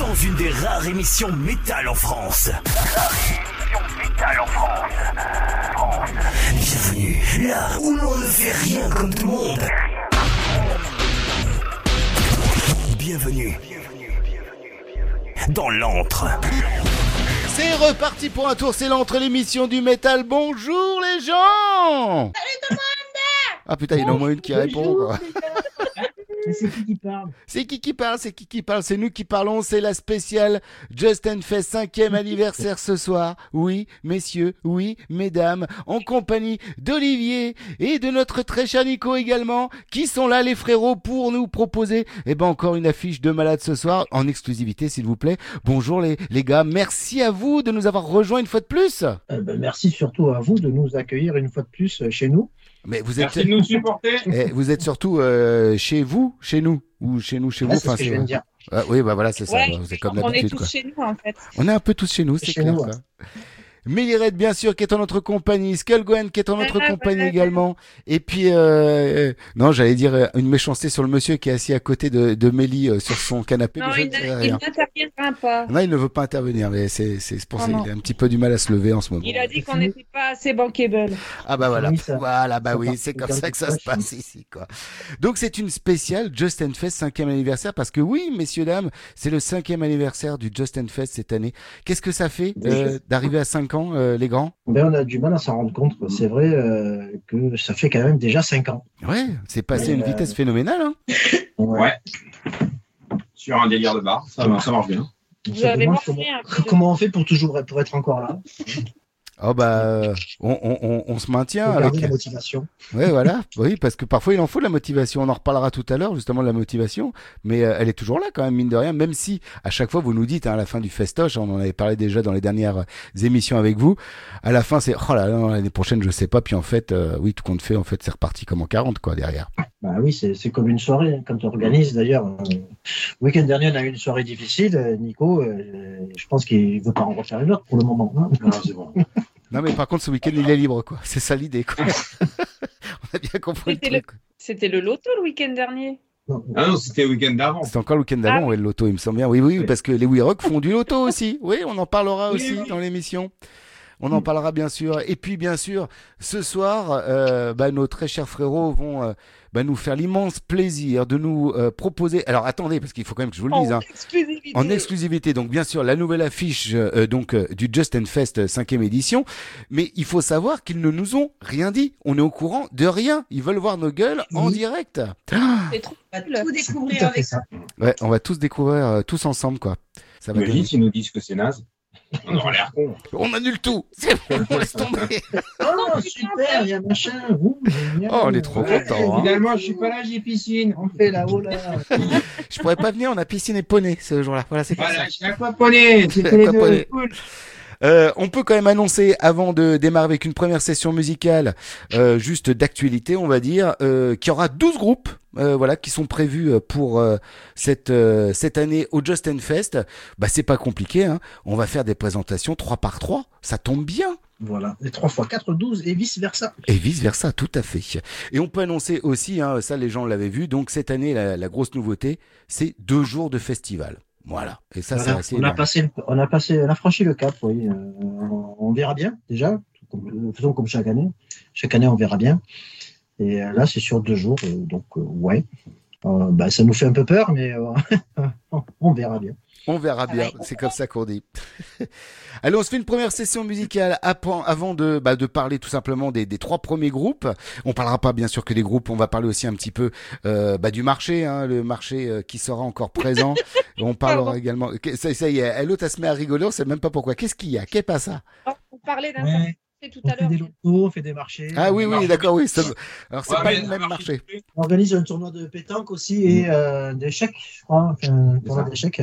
dans une des rares émissions métal en France. métal en France. Bienvenue là où l'on ne fait rien comme tout le monde. Bienvenue dans l'antre. C'est reparti pour un tour, c'est l'entre l'émission du métal. Bonjour les gens Ah putain, il y en a au moins une qui répond. quoi. C'est qui qui parle? C'est qui qui parle C'est qui qui parle C'est nous qui parlons, c'est la spéciale Justin Fest 5e anniversaire ce soir. Oui, messieurs, oui, mesdames, en compagnie d'Olivier et de notre très cher Nico également, qui sont là les frérots pour nous proposer eh ben encore une affiche de malade ce soir en exclusivité s'il vous plaît. Bonjour les, les gars, merci à vous de nous avoir rejoints une fois de plus. Euh, ben, Merci surtout à vous de nous accueillir une fois de plus euh, chez nous. Mais vous êtes Merci de nous supporter. eh, vous êtes surtout euh, chez vous, chez nous ou chez nous, chez vous. Ah, ce enfin, que je c'est- viens de dire. Ah, oui, bah voilà, c'est ça. Ouais, bah, c'est comme on est tous quoi. chez nous en fait. On est un peu tous chez nous, c'est clair. nous, ouais. Milly Red, bien sûr, qui est en notre compagnie. Skullgwen, qui est en notre Ah, compagnie voilà. également. Et puis, euh, euh, non, j'allais dire euh, une méchanceté sur le monsieur qui est assis à côté de, de Mélie euh, sur son canapé. Non, mais je il ne il n'interviendra pas. Non, il ne veut pas intervenir, mais c'est c'est pour ça qu'il a un petit peu du mal à se lever en ce moment. Il a dit qu'on n'était pas assez bankable. Ah bah voilà, Oui, voilà, bah oui, c'est comme ça que ça se passe ici, quoi. Donc c'est une spéciale Just Fest 5 anniversaire parce que oui, messieurs dames, c'est le cinquième anniversaire du Just Fest cette année. Qu'est-ce que ça fait euh, d'arriver à 5 ans, euh, les grands? Ben, on a du mal à s'en rendre compte. C'est vrai euh, que ça fait quand même déjà 5 ans. Ouais, c'est passé à une Euh, vitesse phénoménale. Hein Ouais. Sur un délire de bar, ça, ça marche bien. Vous avez demande comment, comment on fait pour toujours pour être encore là? Oh bah, on, on, on, on se maintient avec. la motivation. Ouais, voilà. Oui, parce que parfois il en faut de la motivation. On en reparlera tout à l'heure justement de la motivation, mais euh, elle est toujours là quand même mine de rien. Même si à chaque fois vous nous dites hein, à la fin du festoche, on en avait parlé déjà dans les dernières euh, émissions avec vous. À la fin c'est oh là là non, l'année prochaine je sais pas. Puis en fait euh, oui tout compte fait en fait c'est reparti comme en 40 quoi derrière. Bah oui, c'est c'est comme une soirée hein, quand on organise. D'ailleurs, euh, le week-end dernier, on a eu une soirée difficile. Nico, euh, je pense qu'il veut pas en refaire une autre pour le moment. hein. c'est bon. Non mais par contre ce week-end il est libre quoi. C'est ça l'idée quoi. on a bien compris le C'était le-. C'était le loto le week-end dernier. Non, Ah non, c'était le week-end d'avant. C'était encore le week-end d'avant, Ah ouais, le loto, il me semble bien. Oui, oui, Oui. parce que les We Rock font du loto aussi. Oui, on en parlera Oui, aussi oui. dans l'émission. On en parlera bien sûr. Et puis bien sûr, ce soir, euh, bah, nos très chers frérots vont euh, bah, nous faire l'immense plaisir de nous euh, proposer. Alors attendez, parce qu'il faut quand même que je vous le dise. En hein. exclusivité. En exclusivité, donc bien sûr la nouvelle affiche euh, donc euh, du Just Fest 5e édition, mais il faut savoir qu'ils ne nous ont rien dit. On est au courant de rien. Ils veulent voir nos gueules en direct. C'est trop On va tout découvrir avec ça. Ouais, on va tous découvrir euh, tous ensemble quoi. Ça va Mais donner- vite, ils nous disent que c'est naze. On aura l'air con. On annule tout. C'est bon, on laisse tomber. Oh, super, il y a machin. Ouh. Oh, on est trop Ouais, content. hein. Finalement, je suis pas là, j'ai piscine. On fait là-haut là. Je pourrais pas venir, on a piscine et poney ce jour-là. Voilà, c'est comme ça. Voilà, je suis aquaponé. Euh, on peut quand même annoncer, avant de démarrer avec une première session musicale, euh, juste d'actualité, on va dire, euh, qu'il y aura 12 groupes. euh, voilà, qui sont prévus euh, pour euh, cette euh, cette année au Just Fest. Bah c'est pas compliqué, hein. On va faire des présentations 3 par 3 Ça tombe bien. Voilà, les 3 x 4, 12 et vice versa. Et vice versa, tout à fait. Et on peut annoncer aussi, hein, ça les gens l'avaient vu, donc cette année la, la grosse nouveauté, c'est deux jours de festival. Voilà. Et ça Voilà, c'est assez on, a passé, on a passé, on a franchi le cap, oui. Euh, on verra bien déjà, comme, faisons comme chaque année. Chaque année, on verra bien. Et euh, là, c'est sur deux jours, euh, donc euh, ouais. Euh, bah, ça nous fait un peu peur, mais euh, on verra bien. On verra bien, c'est comme ça qu'on dit. Allez, on se fait une première session musicale avant de, bah, de parler tout simplement des, des trois premiers groupes. On parlera pas bien sûr que des groupes, on va parler aussi un petit peu euh, bah, du marché, hein, le marché euh, qui sera encore présent. On parlera Pardon. également. Ça, ça y est, l'autre elle se met à rigoler, on sait même pas pourquoi. Qu'est-ce qu'il y a? Qu'est pas ça? On parlait d'un Ouais. Tout On à fait des lotos, on fait des marchés. Ah oui, oui, d'accord, oui. ça- Alors, c'est Ouais, pas le même marché. On organise un tournoi de pétanque aussi et euh, d'échecs, je crois. Enfin, un tournoi d'échecs.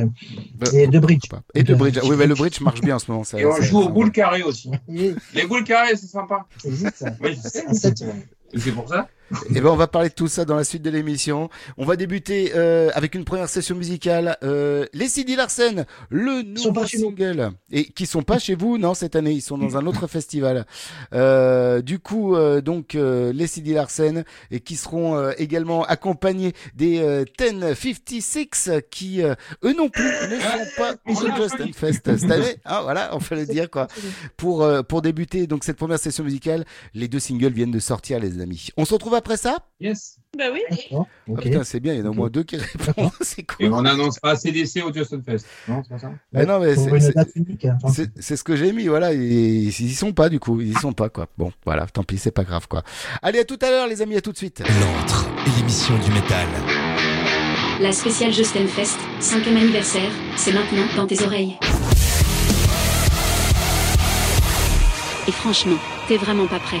Bah, Et de bridge. Et de bridge. Oui, mais le bridge marche bien en ce moment. ça- Et on joue aux boules carrées aussi. Les boules carrées, c'est sympa. existe, ça. Oui, ouais. C'est pour ça. Eh ben, on va parler de tout ça dans la suite de l'émission. On va débuter euh, avec une première session musicale. Euh, les CD Larsen, le nouveau single. Et qui sont pas chez vous, non, cette année. Ils sont dans un autre festival. Euh, du coup, euh, donc, euh, les CD Larsen, et qui seront euh, également accompagnés des euh, 1056, qui, euh, eux non plus, ne sont pas au Just and Fest cette année. Ah, voilà, on peut le dire, quoi. Pour, euh, pour débuter donc cette première session musicale, les deux singles viennent de sortir, les amis. On se retrouve après ça? Yes. Bah oui. Ah Ok. putain, c'est bien, il y en a au moins deux qui répondent, c'est Et cool. on annonce pas CDC au Justin Fest. Non, c'est pas ça? Ah non, mais c'est- hein. c'est ce que j'ai mis, voilà. Et, ils y sont pas, du coup. Ils y sont pas, quoi. Bon, voilà, tant pis, c'est pas grave, quoi. Allez, à tout à l'heure, les amis, à tout de suite. L'antre et l'émission du métal. La spéciale Justin Fest, 5 anniversaire, c'est maintenant dans tes oreilles. Et franchement, t'es vraiment pas prêt.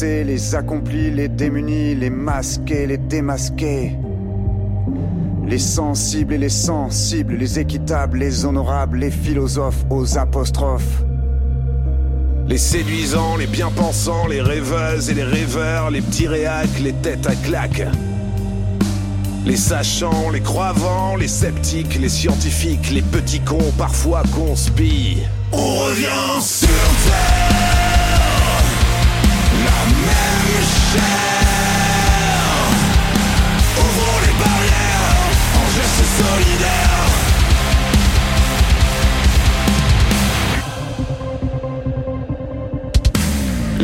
Les les accomplis, les démunis, les masqués, les démasqués. Les sensibles et les sensibles, les équitables, les honorables, les philosophes aux apostrophes. Les séduisants, les bien-pensants, les rêveuses et les rêveurs, les petits réacs, les têtes à claques. Les sachants, les croyants, les sceptiques, les scientifiques, les petits cons parfois conspirent. On revient sur Terre,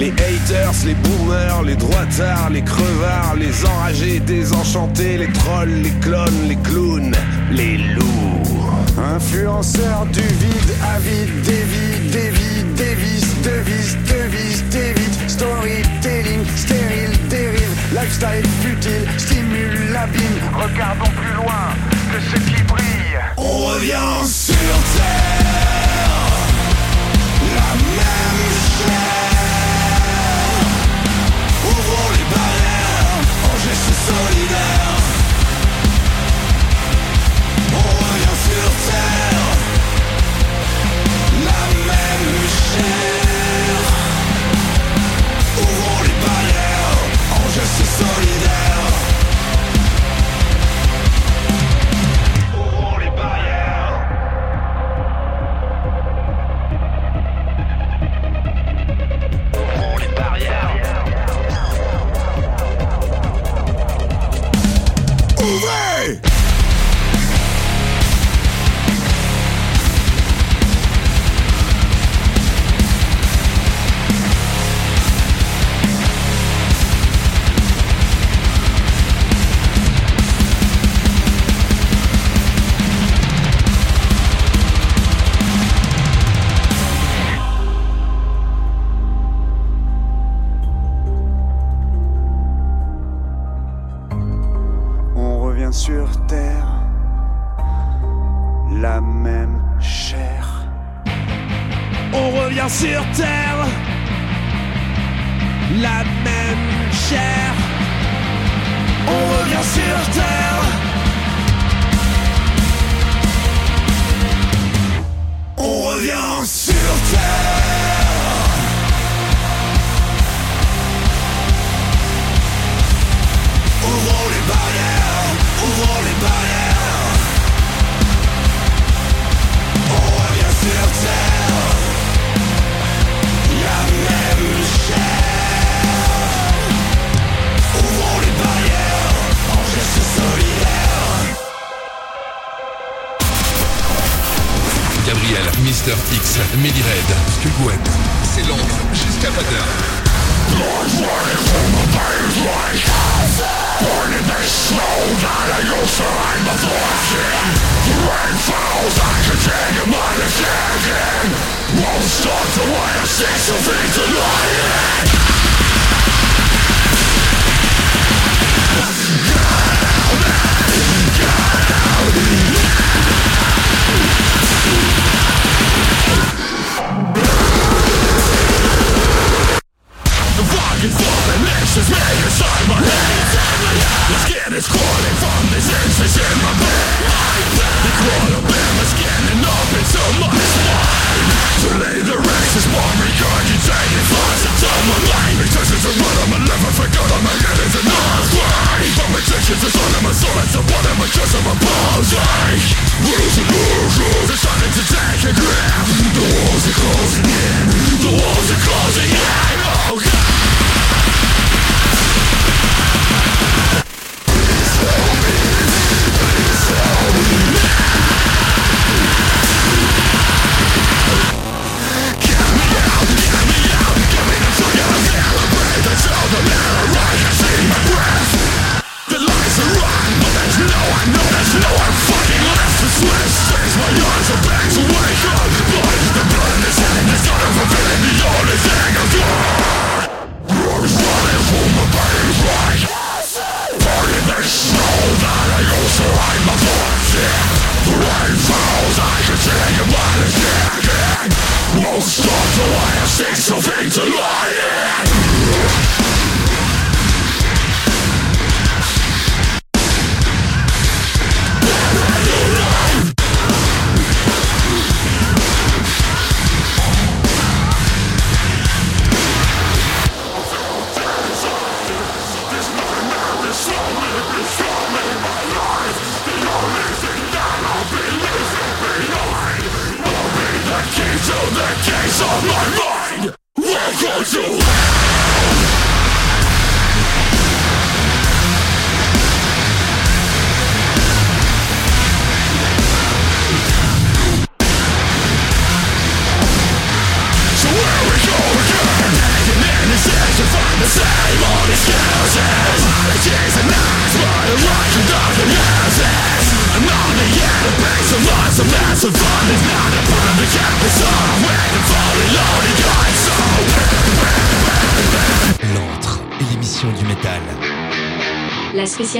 les haters, les boomers, les droitards, les crevards, les enragés, désenchantés, les trolls, les clones, les clowns, les loups. Influenceurs du vide, avide, dévie, dévie, dévise, devise, devise, dérive, lifestyle futile, stimule l'abîme. Regardons plus loin que ce qui brille. On revient L'antre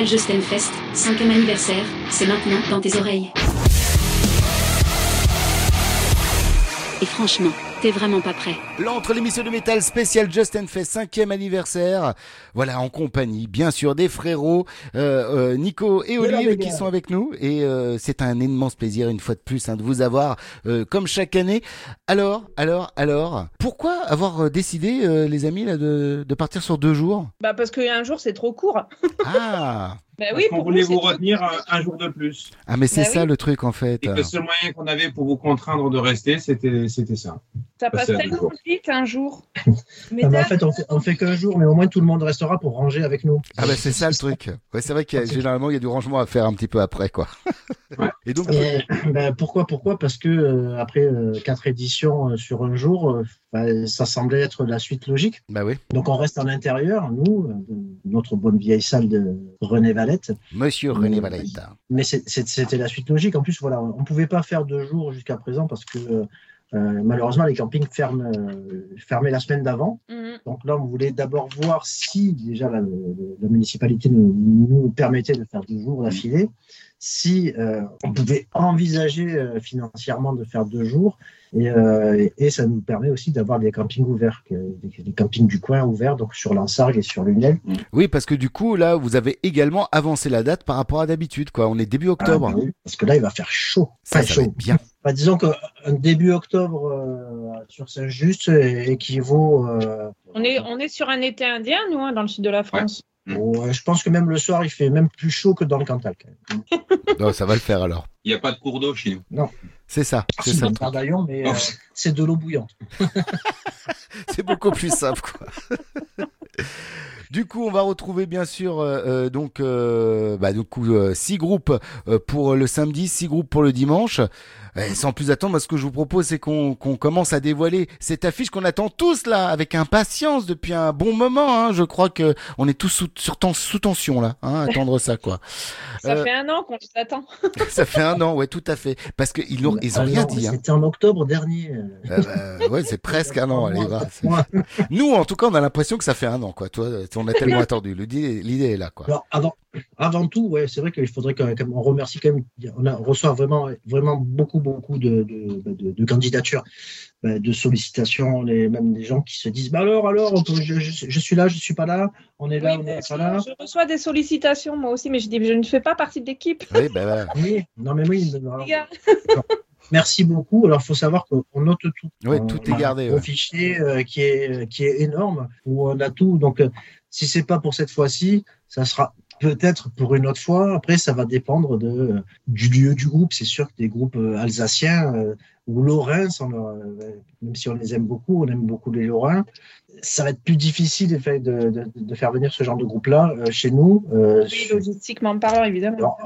Justin Fest, 5e anniversaire, c'est maintenant dans tes oreilles. Et franchement, vraiment pas prêt. L'entre l'émission de métal spécial Justin fait cinquième anniversaire. Voilà, en compagnie, bien sûr, des frérots euh, euh, Nico et Olive qui sont avec nous. Et euh, c'est un immense plaisir, une fois de plus, hein, de vous avoir euh, comme chaque année. Alors, alors, alors, pourquoi avoir euh, décidé, euh, les amis, là, de, de partir sur deux jours? Bah parce qu'un jour c'est trop court. Ah, Bah Parce oui, pour voulait vous, c'est retenir un, un jour de plus. ah, mais c'est Bah ça oui. le truc en fait. Et que le seul moyen qu'on avait pour vous contraindre de rester, c'était c'était ça. Ça passe c'est tellement vite un jour. Mais Non, mais en fait, on fait, on fait qu'un jour, mais au moins tout le monde restera pour ranger avec nous. Ah bah c'est ça le truc. Ouais, c'est vrai qu'il y a, généralement il y a du rangement à faire un petit peu après quoi. Et donc Et, ben, pourquoi Pourquoi? Parce que euh, après euh, quatre éditions euh, sur un jour, ben, ça semblait être la suite logique. bah oui, Donc on reste à l'intérieur, nous, euh, notre bonne vieille salle de René Valette. Monsieur René Euh, Valette. Mais c'était la suite logique. En plus, voilà, on ne pouvait pas faire deux jours jusqu'à présent parce que euh, malheureusement les campings ferment, euh, fermaient la semaine d'avant. Mhm. Donc là, on voulait d'abord voir si déjà la, la municipalité nous, nous permettait de faire deux jours d'affilée, si euh, on pouvait envisager euh, financièrement de faire deux jours, et, euh, et ça nous permet aussi d'avoir des campings ouverts, des, campings du coin ouverts, donc sur l'Ansargues et sur l'Unel. Oui, parce que du coup, là, vous avez également avancé la date par rapport à d'habitude, quoi. On est début octobre. Ah, oui, parce que là, il va faire chaud. Ça, ça va chaud. être bien. Bah, disons qu'un début octobre euh, sur Saint-Just équivaut. euh, On est, on est sur un été indien, nous, hein, dans le sud de la France. ouais, je pense que même le soir, il fait même plus chaud que dans le Cantal. quand même. Non, ça va le faire alors. Il n'y a pas de cours d'eau chez nous. C'est ça, c'est C'est ça. un badaillon, mais euh, c'est de l'eau bouillante. C'est beaucoup plus simple, quoi. Du coup, on va retrouver bien sûr euh, euh, donc euh, bah, du coup euh, six groupes euh, pour le samedi, six groupes pour le dimanche. Eh, sans plus attendre, moi, ce que je vous propose, c'est qu'on qu'on commence à dévoiler cette affiche qu'on attend tous là, avec impatience depuis un bon moment. Hein. Je crois que on est tous sous, sur ten- sous tension là, hein, à attendre ça quoi. Ça Euh, fait un an qu'on s'attend. ça fait un an, ouais, tout à fait. Parce qu'ils ont, ils ont Ah rien non, dit. Hein. C'était en octobre dernier. euh. Euh, bah, ouais, c'est presque un an. Allez, va. c'est- Nous, en tout cas, on a l'impression que ça fait un an, quoi. Toi, on a tellement attendu. L'idée, l'idée est là, quoi. Alors, avant, avant tout, ouais, c'est vrai qu'il faudrait quand même, on remercie quand même, on, a, on reçoit vraiment, vraiment beaucoup, beaucoup de, de, de, de candidatures, bah, de sollicitations, les, même des gens qui se disent, bah alors, alors, peut- je, je, je suis là, je suis pas là, on est là, Oui, on n'est pas là. je reçois des sollicitations moi aussi, mais je dis je ne fais pas partie de l'équipe. Oui, ben voilà. Oui, non mais oui, alors, Les gars. Merci beaucoup. Alors, il faut savoir qu'on note tout. On- tout on est gardé, Un ouais. fichier euh, qui est qui est énorme où on a tout. Donc, euh, si c'est pas pour cette fois-ci, ça sera peut-être pour une autre fois. Après, ça va dépendre de du lieu du groupe. C'est sûr que des groupes euh, alsaciens euh, ou lorrains, sont, euh, même si on les aime beaucoup, on aime beaucoup les lorrains. Ça va être plus difficile en fait, de, de, de faire venir ce genre de groupe-là euh, chez nous. euh, Oui, logistiquement parlant, évidemment. alors,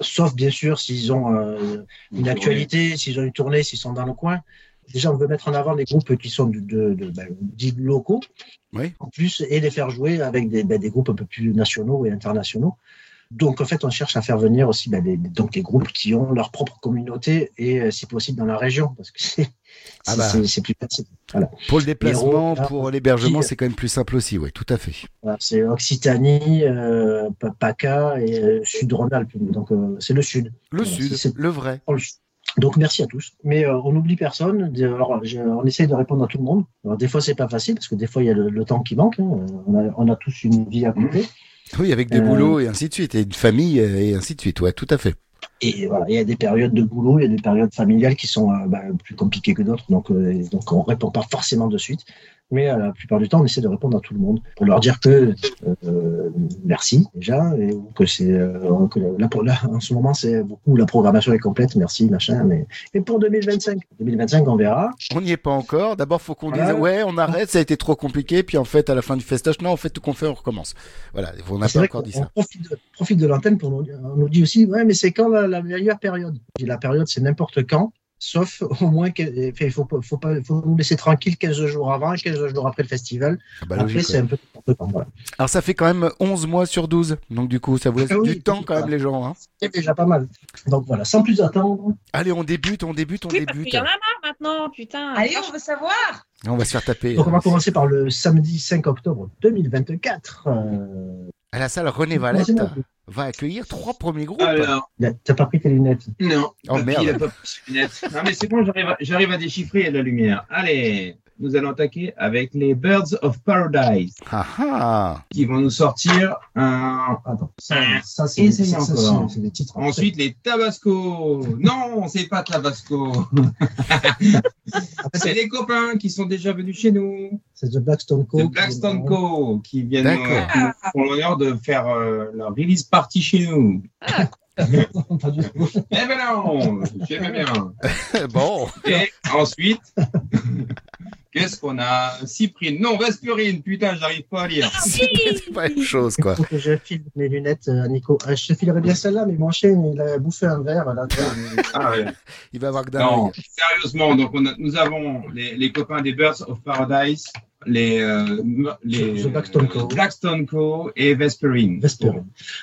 sauf bien sûr s'ils ont euh, une actualité, s'ils ont une tournée, s'ils sont dans le coin. Déjà, on veut mettre en avant les groupes qui sont de, de, de- ben, dits locaux, Oui. en plus, et les faire jouer avec des, ben, des groupes un peu plus nationaux et internationaux. Donc, en fait, on cherche à faire venir aussi ben, donc les groupes qui ont leur propre communauté et, euh, si possible, dans la région, parce que c'est Ah bah. plus facile. Voilà. Pour le déplacement, pour l'hébergement, c'est quand même plus simple aussi, ouais, tout à fait. C'est Occitanie, euh, Pa- PACA et euh, Sud-Rhône-Alpes. Donc, euh, c'est le sud. Le Voilà, sud, c'est- le vrai. Le sud. Donc merci à tous. Mais euh, on n'oublie personne. Alors, je- on essaye de répondre à tout le monde. Alors, des fois c'est pas facile parce que des fois il y a le, le temps qui manque. hein. On, a, on a tous une vie à côté. Oui, avec des Euh, boulots et ainsi de suite, et une famille euh, et ainsi de suite, ouais, tout à fait. Et voilà, il y a des périodes de boulot, il y a des périodes familiales qui sont euh, bah, plus compliquées que d'autres. Donc, donc on répond pas forcément de suite. Mais euh, la plupart du temps, on essaie de répondre à tout le monde pour leur dire que euh, merci déjà et que c'est euh, là, pour, là en ce moment c'est beaucoup la programmation est complète, merci machin. Mais et pour 2025, 2025 on verra. On n'y est pas encore. D'abord, faut qu'on Voilà. dise, ouais, on arrête, ça a été trop compliqué, puis en fait, à la fin du festage, non, en fait, tout qu'on fait, on recommence. Voilà, on n'a pas encore dit ça. on profite de, profite de l'antenne pour nous, on nous dit aussi, ouais, mais c'est quand la, la meilleure période? La période, c'est n'importe quand, sauf au moins, que- enfin, il faut, pas- faut, pas, faut nous laisser tranquille 15 jours avant et 15 jours après le festival. Ah bah, après, c'est un peu. Voilà. Alors, ça fait quand même 11 mois sur 12. Donc, du coup, ça vous laisse Ah oui, du temps quand même, les gens. Hein. C'est déjà pas mal. Donc voilà, sans plus attendre, Allez, on débute, on débute, on Oui, débute. qu'il y en a marre maintenant, putain. Allez, on veut savoir. On va se faire taper. donc on va euh, commencer par le samedi 5 octobre 2024. Euh, À la salle René Valette va accueillir trois premiers groupes. Alors, T'as pas pris tes lunettes? non. Oh, Papy, merde. il a pas pris ses lunettes. Non, mais c'est bon, j'arrive à, j'arrive à déchiffrer, la lumière. Allez, nous allons attaquer avec les Birds of Paradise Ah ah qui vont nous sortir un. Attends. Ça, ça c'est des titres. Ensuite, les Tabasco. Non, c'est pas Tabasco. c'est les copains qui sont déjà venus chez nous. c'est The Blackstone Co. de Blackstone Co. qui viennent font l'honneur de faire euh, leur release party chez nous. Tout. Eh ben non, j'aime bien. Bon, Et ensuite, qu'est-ce qu'on a? Cyprine, non, Vesperine, putain, j'arrive pas à lire. c'est pas une chose, quoi. Faut que je file mes lunettes à Nico. Euh, Je te filerais bien celle-là, mais mon chien, il a bouffé un verre. Là, Ah ouais. Il va avoir que d'un Non, sérieusement, donc on a- nous avons les, les copains des Birds of Paradise, les, euh, les The Blackstone Co. Blackstone Co. et Vesperine. Vesper.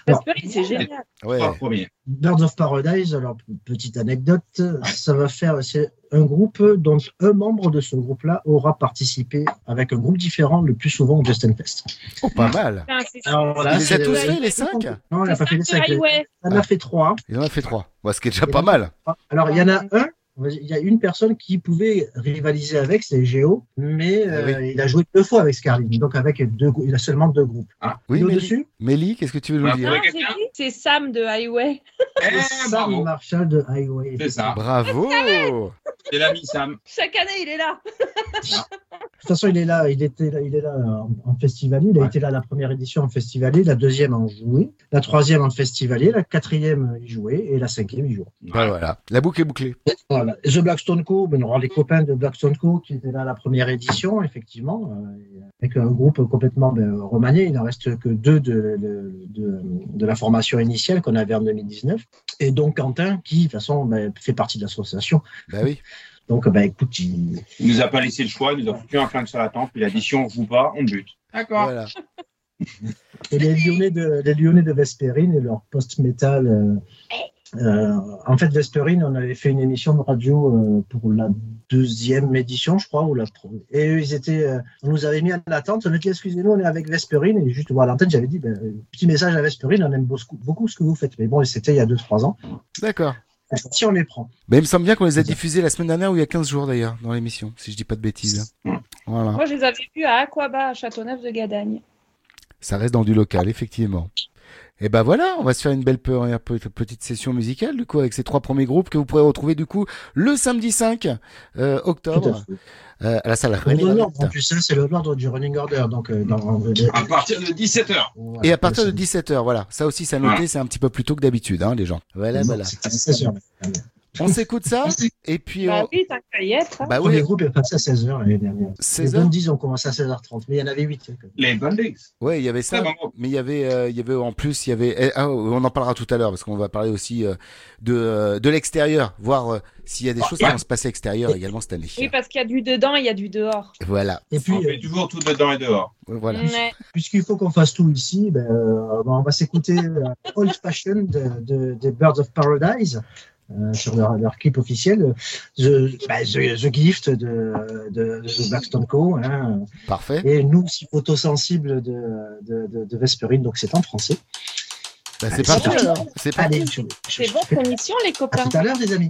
Vesperine, c'est génial. Ouais. Birds of Paradise, alors petite anecdote, ça va faire, c'est un groupe dont un membre de ce groupe-là aura participé avec un groupe différent le plus souvent au Justin Fest. Oh, pas mal. Alors, voilà, Il les a tous fait, les cinq? Non, il n'a pas fait les cinq. Il en a fait trois. Il en a fait trois. Bon, ce qui est déjà pas mal. Alors, il y en a un, il y a une personne qui pouvait rivaliser avec, c'est Géo, mais euh, Ah il a joué deux fois avec Scarlett, donc avec deux, il a seulement deux groupes. Oui, Et Mélie, au-dessus, Mélie, qu'est-ce que tu veux nous Ouais, dire? c'est Sam de Highway. Eh, Sam bravo. Marshall de Highway. C'est ça. Bravo C'est l'ami Sam. Chaque année, il est là. De toute façon, il est là, il était là, il est là en, festivalier. Il a Ouais. été là la première édition en festivalier, la deuxième en joué, la troisième en festivalier, la quatrième il jouait et la cinquième il jouait. Bah voilà, la boucle est bouclée. Voilà. The Blackstone Co, ben, on aura les copains de Blackstone Co qui étaient là la première édition, effectivement, euh, avec un groupe complètement ben, remanié. Il n'en reste que deux de, de, de, de la formation initiale qu'on avait en 2019. Et donc Quentin, qui de toute façon ben, fait partie de l'association. Bah oui. Donc, ben, écoute, il, Il nous a pas laissé le choix, il nous a foutu un flingue sur la tempe, il a dit si on joue pas, on bute. D'accord. Voilà. Et les Lyonnais de, les Lyonnais de Vesperine et leur post-metal. euh, euh, en fait, Vesperine, on avait fait une émission de radio euh, pour la deuxième édition, je crois, ou la Et eux, ils étaient, euh, on nous avait mis en attente. On a dit, excusez-nous, on est avec Vesperine. Et juste voir l'antenne, j'avais dit, ben, petit message à Vesperine, on aime beaucoup, beaucoup ce que vous faites. Mais bon, c'était il y a 2-3 ans. D'accord. Si on les prend. Mais il me semble bien qu'on les a diffusés la semaine dernière ou il y a 15 jours d'ailleurs dans l'émission, si je dis pas de bêtises. Voilà. Moi, je les avais vus à Aquaba, à Châteauneuf de Gadagne. Ça reste dans du local, effectivement. Et ben voilà, on va se faire une belle pe- pe- petite session musicale du coup avec ces trois premiers groupes que vous pourrez retrouver du coup le samedi 5 euh, à octobre fait. euh, à la salle Le René plus, ça, c'est le l'ordre du running order. Donc, euh, dans, À partir de 17h. Voilà, Et à partir de le- 17h, voilà. Ça aussi, ça noté, c'est un petit peu plus tôt que d'habitude, hein, les gens. Voilà, Non, voilà. C'est à 16 heures. On s'écoute ça, et puis Bah on... oui, t'as qu'à y être. hein. Bah Le premier oui, groupe est passé à 16h l'année dernière. 16 Les Bundies ont commencé à 16h30, mais il y en avait 8. Les Bandits. ouais, il y avait ça, bon mais il y avait, euh, il y avait en plus, il y avait, eh, ah, on en parlera tout à l'heure parce qu'on va parler aussi euh, de euh, de l'extérieur, voir euh, s'il y a des choses qui vont se passer à l'extérieur également cette année. Oui, parce qu'il y a du dedans, il y a du dehors. Voilà, Et puis, on fait toujours tout dedans et dehors. voilà. Ouais. puisqu'il faut qu'on fasse tout ici, ben, euh, on va s'écouter Old Fashion de, de- des Birds of Paradise. Euh, sur leur, leur clip officiel, The, ben, The- The Gift de, de, de Blackstone Co. Hein, Parfait. et nous, si photosensibles de, de, de, de Vesperine, donc c'est en français. Bah, c'est parti c'est alors. C'est parti. Allez, je, je- C'est je- bon comme mission, les à copains. tout à l'heure, les amis.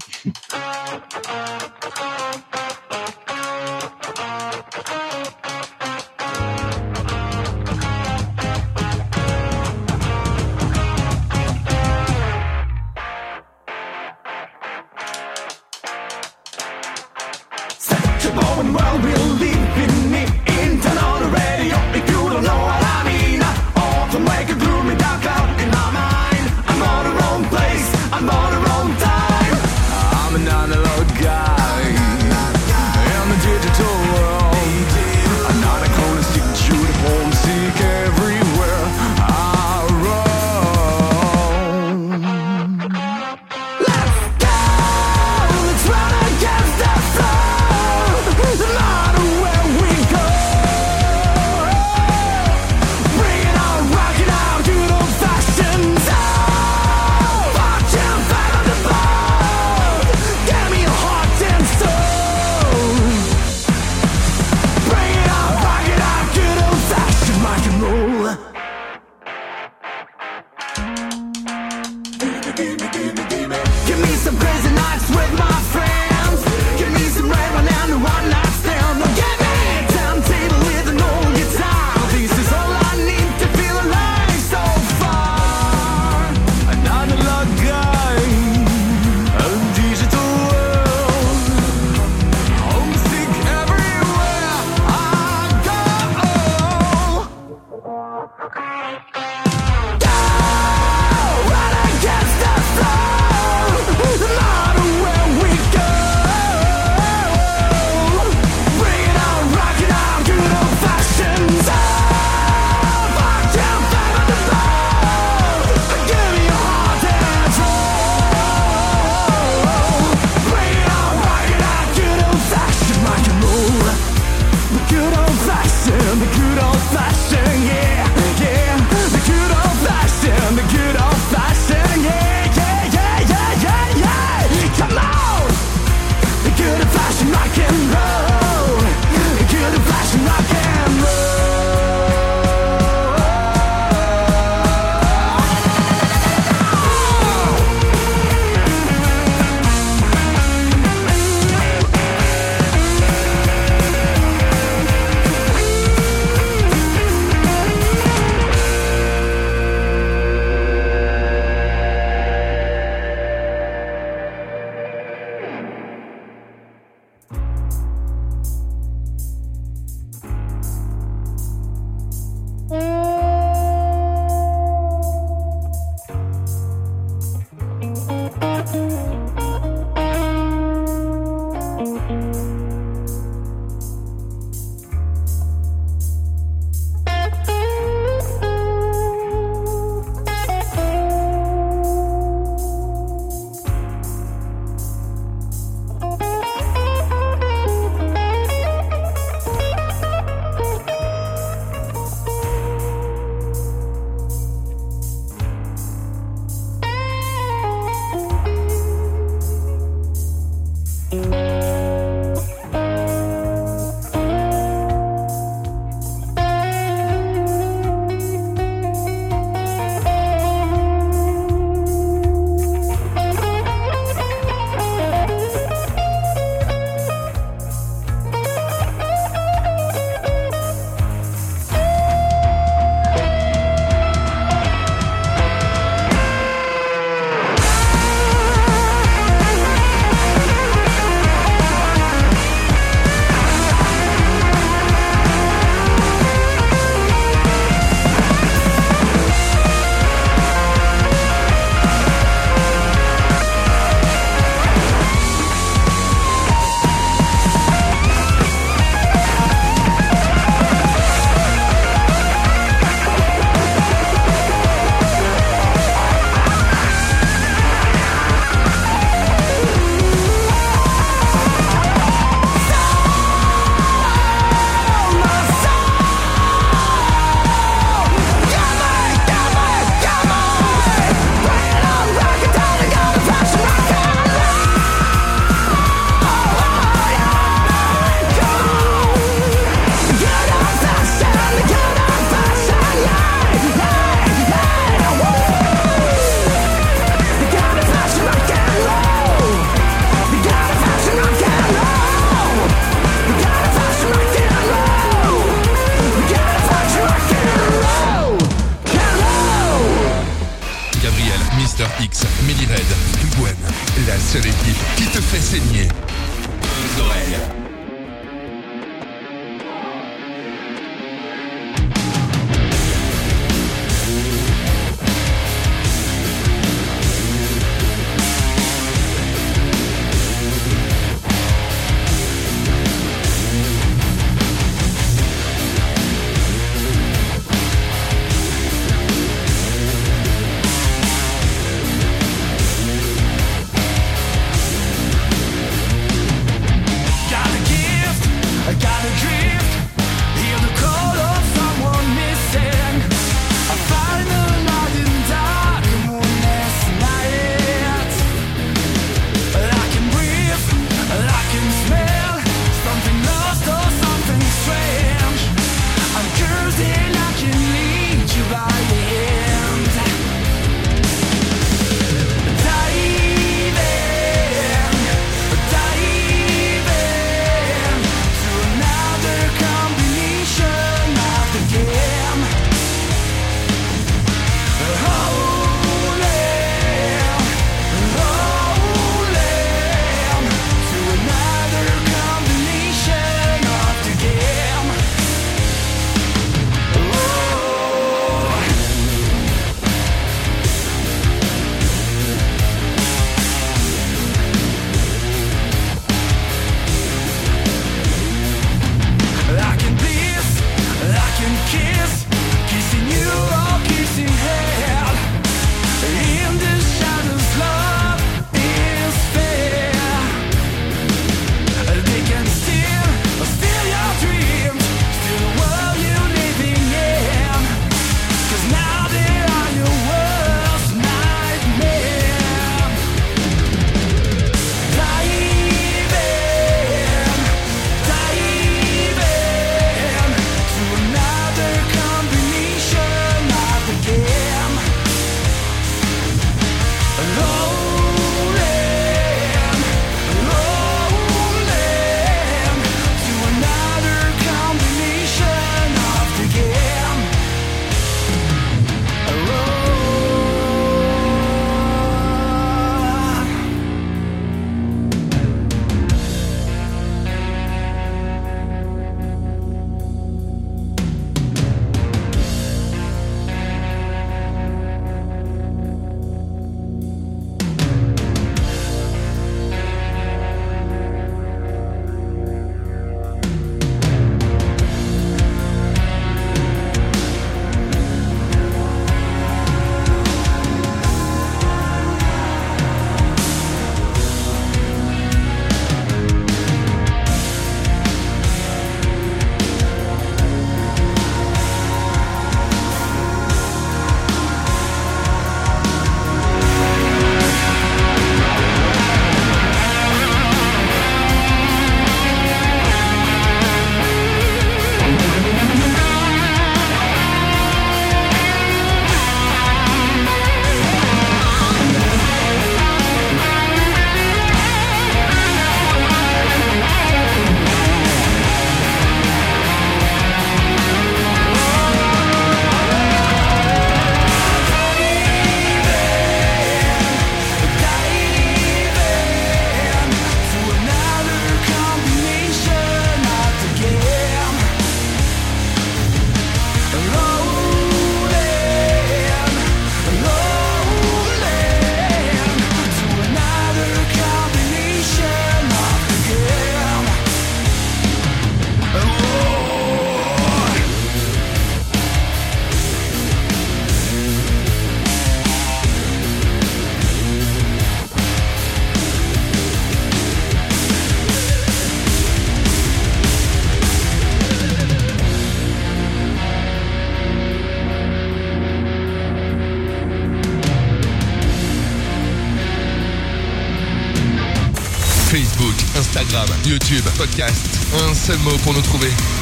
Seul mot pour nous trouver.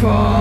fall.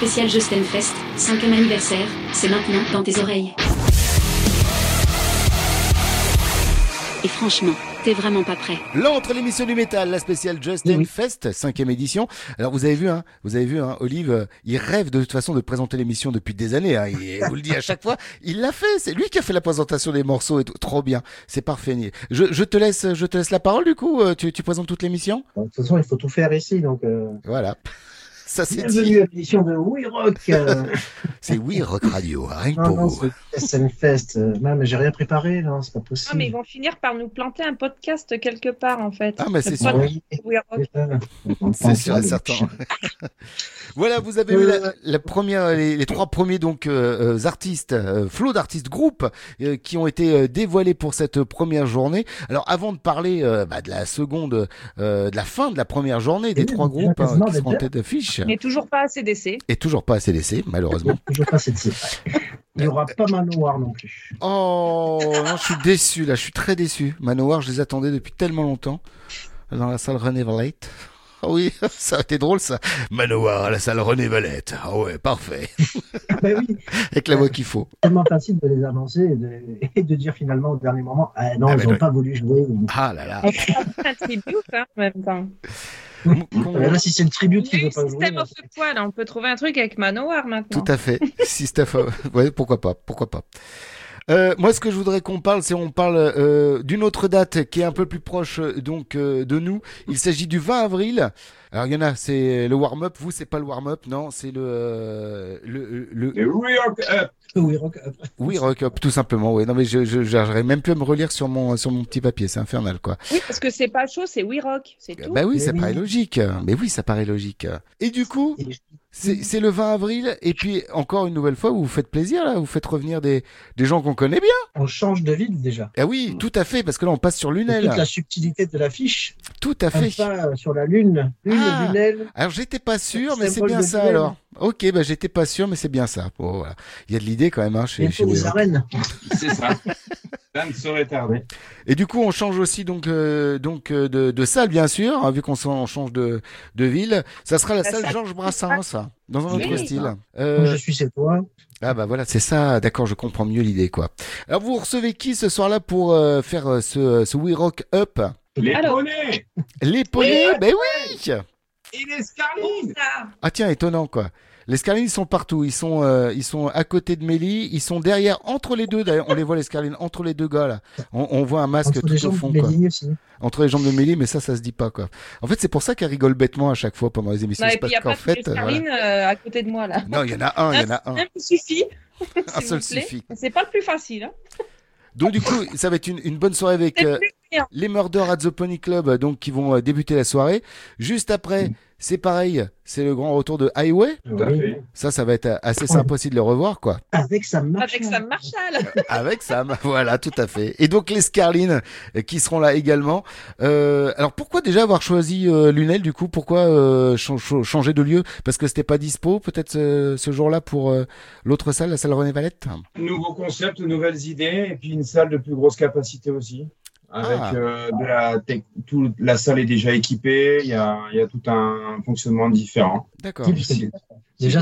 La spéciale Justin Fest, 5e anniversaire, c'est maintenant dans tes oreilles. Et franchement, t'es vraiment pas prêt. L'entre l'émission du métal, la spéciale Justin Fest, cinquième édition. Alors vous avez vu, hein, vous avez vu, hein, Olive, euh, il rêve de toute façon de présenter l'émission depuis des années. Hein, il vous le dit à chaque fois, il l'a fait. C'est lui qui a fait la présentation des morceaux et tout. Trop bien, c'est parfait. Je, je te laisse, je te laisse la parole du coup. euh, Tu, tu présentes toute l'émission? De toute façon, il faut tout faire ici, donc. euh, Voilà. Ça c'est Bienvenue dit. à l'émission de We Rock. euh, C'est Oui Rock Radio, rien que non, pour non, vous. c'est SN Fest. euh, Non, mais j'ai rien préparé, non, c'est pas possible. Ah, mais ils vont finir par nous planter un podcast quelque part, en fait. Ah mais c'est sûr. We Rock. C'est sûr et certain. voilà, vous avez la, la première, les, les trois premiers donc euh, euh, artistes, euh, flots d'artistes groupes euh, qui ont été euh, dévoilés pour cette première journée. Alors, avant de parler euh, bah, de la seconde, euh, de la fin de la première journée des oui, trois groupes hein, qui seront tête d'affiche, Mais toujours pas assez d'essais. et toujours pas assez laissé, malheureusement. Toujours pas cette Il n'y aura pas Manowar non plus. Oh, non, je suis déçu là, je suis très déçu. Manowar, je les attendais depuis tellement longtemps dans la salle René Valette. Ah oui, ça a été drôle ça. Manowar à la salle René Valette. Ah ouais, parfait. Bah oui, Avec la voix qu'il faut. tellement facile de les annoncer et de, et de dire finalement au dernier moment Ah non, Ah, ils mais n'ont pas voulu jouer. Ah là là. On un tribute hein, en même temps. Là, si c'est le tribute qui veut eu pas jouer. System of Poil, on peut trouver un truc avec Manowar maintenant. Tout à fait. Si Steph, euh, ouais, pourquoi pas, pourquoi pas. Euh, moi, ce que je voudrais qu'on parle, c'est on parle euh, d'une autre date qui est un peu plus proche euh, donc euh, de nous. Il s'agit du 20 avril. Alors il y en a, c'est le warm-up. Vous, c'est pas le warm-up, non, c'est le euh, le le, Le We Rock Up. Oui, rock up. oui rock up tout simplement. Oui, non mais je je j'arriverai même plus à me relire sur mon sur mon petit papier, c'est infernal quoi. Oui, parce que c'est pas chaud, c'est We Rock, c'est tout. Bah oui, Eh ça oui. paraît logique. Mais oui, ça paraît logique. Et du coup, Et- c'est c'est le 20 avril. Et puis encore une nouvelle fois, vous vous faites plaisir là, vous faites revenir des des gens qu'on connaît bien. On change de ville déjà. Ah oui, tout à fait, parce que là on passe sur Lunel. toute la subtilité de l'affiche. Tout à Un fait. pas sur la lune. Lune, Ah. Lunel. Alors j'étais pas sûr, mais c'est bien ça alors. Ok, bah j'étais pas sûr, mais c'est bien ça. Bon, voilà. Il y a de l'idée quand même hein, chez, chez les arènes. C'est ça. Ça ne saurait tarder. Et du coup, on change aussi donc euh, donc euh, de, de salle bien sûr, hein, vu qu'on change de de ville. Ça sera la, La salle salle Georges Brassens, ça, dans un autre style. Moi, Euh, je suis chez toi. Ah bah voilà, c'est ça. D'accord, je comprends mieux l'idée quoi. Alors vous recevez qui ce soir-là pour euh, faire ce ce We Rock Up? Les Alors. poneys Les poneys, ben oui. et les Scarlines. Ça. Ah tiens, étonnant quoi. Les Scarlines ils sont partout, ils sont euh, ils sont à côté de Mélie, ils sont derrière entre les deux d'ailleurs, on les voit les Scarlines entre les deux gars là. On, on voit un masque Entre les tout au jambes fond de quoi. Mélie aussi. Entre les jambes de Mélie, mais ça ça se dit pas quoi. En fait, c'est pour ça qu'elle rigole bêtement à chaque fois pendant les émissions, Non, et puis il n'y a pas les fait euh, voilà. Euh, à côté de moi là. Non, il y en a un, il y en a un. Un suffit. Un seul suffit. C'est pas le plus facile. Hein. Donc du coup, ça va être une, une bonne soirée avec euh, les Murder at the Pony Club, donc qui vont euh, débuter la soirée. Juste après, c'est pareil, c'est le grand retour de Highway. Tout à Oui. fait. Ça, ça va être assez sympa aussi de le revoir, quoi. Avec sa marche. Avec Sam Marshall. Avec Sam, voilà, tout à fait. Et donc les Scarlines euh, qui seront là également. Euh, alors pourquoi déjà avoir choisi euh, Lunel du coup? Pourquoi euh, chan- ch- changer de lieu? Parce que c'était pas dispo peut-être ce, ce jour-là pour euh, l'autre salle, la salle René Valette? Nouveau concept, nouvelles idées, et puis une salle de plus grosse capacité aussi. Avec Ah. euh, de la tech, tout, la salle est déjà équipée, il y a, il y a tout un fonctionnement différent. D'accord. Déjà,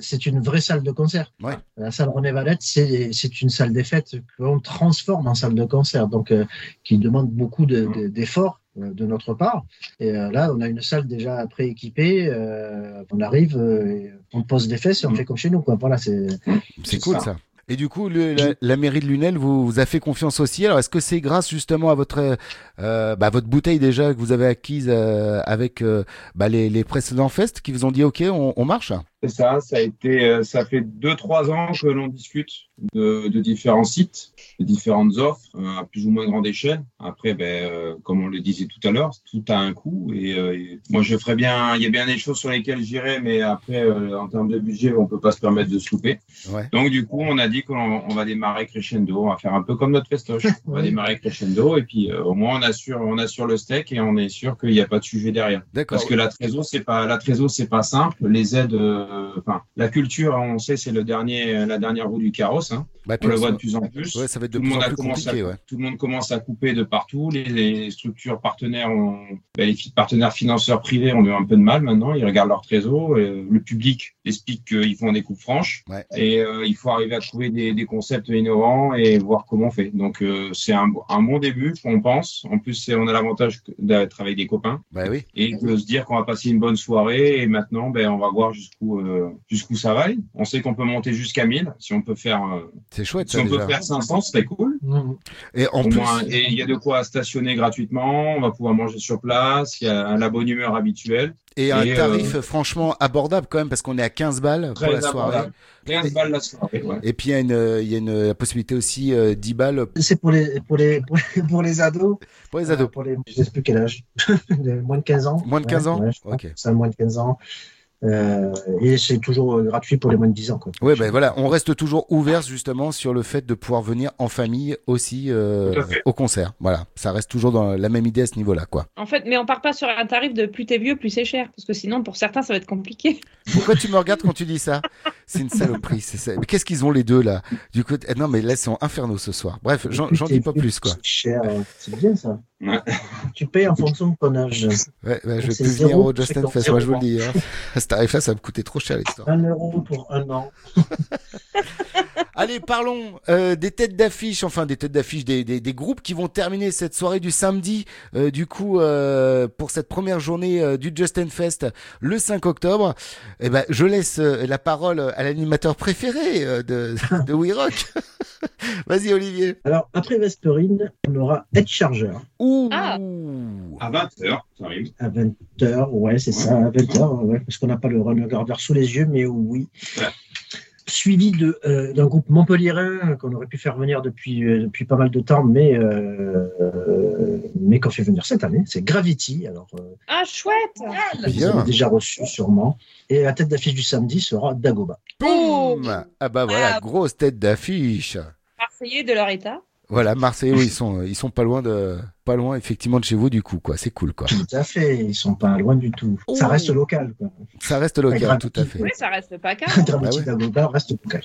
c'est une vraie salle de concert. Ouais. La salle René Valette, c'est c'est une salle des fêtes qu'on transforme en salle de concert, donc euh, qui demande beaucoup de- de- d'efforts euh, de notre part. Et euh, là, on a une salle déjà prééquipée. euh, on arrive, euh, on pose des fesses et on Mm. fait comme chez nous. Quoi. Voilà, c'est cool ça. ça. Et du coup, le- la, la mairie de Lunel vous, vous a fait confiance aussi. Alors, est-ce que c'est grâce justement à votre euh, bah, votre bouteille déjà que vous avez acquise euh, avec euh, bah, les, les précédents fests qui vous ont dit OK, on, on marche? C'est ça, ça a été, euh, ça fait deux trois ans que l'on discute de, de différents sites, de différentes offres euh, à plus ou moins grande échelle. Après, ben, euh, comme on le disait tout à l'heure, tout a un coût et, euh, et moi je ferais bien. Il y a bien des choses sur lesquelles j'irais, mais après euh, en termes de budget, on peut pas se permettre de se louper. Ouais. Donc du coup, on a dit qu'on on va démarrer crescendo, on va faire un peu comme notre festoche. On va démarrer crescendo et puis euh, au moins on assure, on assure le steak et on est sûr qu'il n'y a pas de sujet derrière. D'accord. Parce que la trésor, c'est pas la trésor, c'est pas simple. Les aides, enfin, la culture, on sait, c'est le dernier, la dernière roue du carrosse. Hein. Bah, On le voit de plus en plus. Ouais, ça va être de tout, le plus monde en a plus commencé compliqué, à, ouais. tout le monde commence à couper de partout. Les, les structures partenaires, ont, ben, les partenaires financeurs privés ont eu un peu de mal maintenant. Ils regardent leur trésor. euh, le public explique qu'ils font des coupes franches. Ouais. Et euh, il faut arriver à trouver des, des concepts innovants et voir comment on fait. Donc euh, c'est un, un bon début, on pense. En plus, on a l'avantage d'être avec des copains Bah oui. et de se dire qu'on va passer une bonne soirée et maintenant ben, on va voir jusqu'où euh, jusqu'où ça va. On sait qu'on peut monter jusqu'à 1000 si on peut faire euh, C'est chouette si ça on peut faire 500 c'est cool. Et en Au plus, il y a de quoi stationner gratuitement, on va pouvoir manger sur place, il y a la bonne humeur habituelle. et un et, euh, tarif franchement abordable quand même parce qu'on est à 15 balles pour la soirée. abordable. 15 balles la soirée, ouais. Et puis il y a une, il y a une la possibilité aussi euh, 10 balles C'est pour les, pour, les, pour, les- ados. pour les ados. Euh, pour les, je sais plus quel âge. Moins de 15 ans. Moins de 15 ans Ouais, je crois. Ok. Ça, moins de 15 ans. Euh, et c'est toujours euh, gratuit pour les moins de 10 ans. Quoi. Ouais, ben voilà, on reste toujours ouvert justement sur le fait de pouvoir venir en famille aussi euh, au concert. Voilà, ça reste toujours dans la même idée à ce niveau-là, quoi. En fait, mais on part pas sur un tarif de plus t'es vieux, plus c'est cher. Parce que sinon, pour certains, ça va être compliqué. Pourquoi tu me regardes quand tu dis ça? C'est une saloperie. c'est ça. Mais qu'est-ce qu'ils ont les deux là? Du coup, eh, non, mais là, ils sont infernaux ce soir. Bref, j'en j'en dis pas plus, quoi. C'est cher. euh, C'est bien ça. Ouais. Tu payes en fonction de ton âge. Ouais, ouais, je vais plus venir au Justin c'est Fest, moi je vous le dis. Hein. À ce tarif-là, ça va me coûter trop cher l'histoire. Un euro pour un an. Allez, parlons euh, des têtes d'affiche, enfin des têtes d'affiche, des, des, des groupes qui vont terminer cette soirée du samedi, euh, du coup, euh, pour cette première journée euh, du Justin Fest, le 5 octobre. Eh ben, je laisse euh, la parole à l'animateur préféré euh, de, de We Rock. Vas-y, Olivier. Alors, après Vesperine, on aura Head Charger Ouh. Ah. À 20h, ça arrive. à 20h. Ouais, c'est ça, à 20h. Ouais, parce qu'on n'a pas le runner order sous les yeux, mais oui. Ouais. Suivi de, euh, d'un groupe montpelliérain qu'on aurait pu faire venir depuis, euh, depuis pas mal de temps, mais, euh, mais qu'on fait venir cette année. C'est Gravity. Alors, euh, Ah, chouette vous Bien. avez déjà reçu sûrement. Et la tête d'affiche du samedi sera Dagoba. Boum Ah bah voilà, Ah. grosse tête d'affiche. Marseillais de leur état. Voilà, Marseille, oui, ils sont, ils sont pas loin de, pas loin effectivement de chez vous du coup, quoi. C'est cool, quoi. Tout à fait. Ils sont pas loin du tout. Ça Oh. reste local. Quoi. Ça reste local, tout à fait. Oui, ça reste pas calme. Gravity ouais. Dagoba reste local.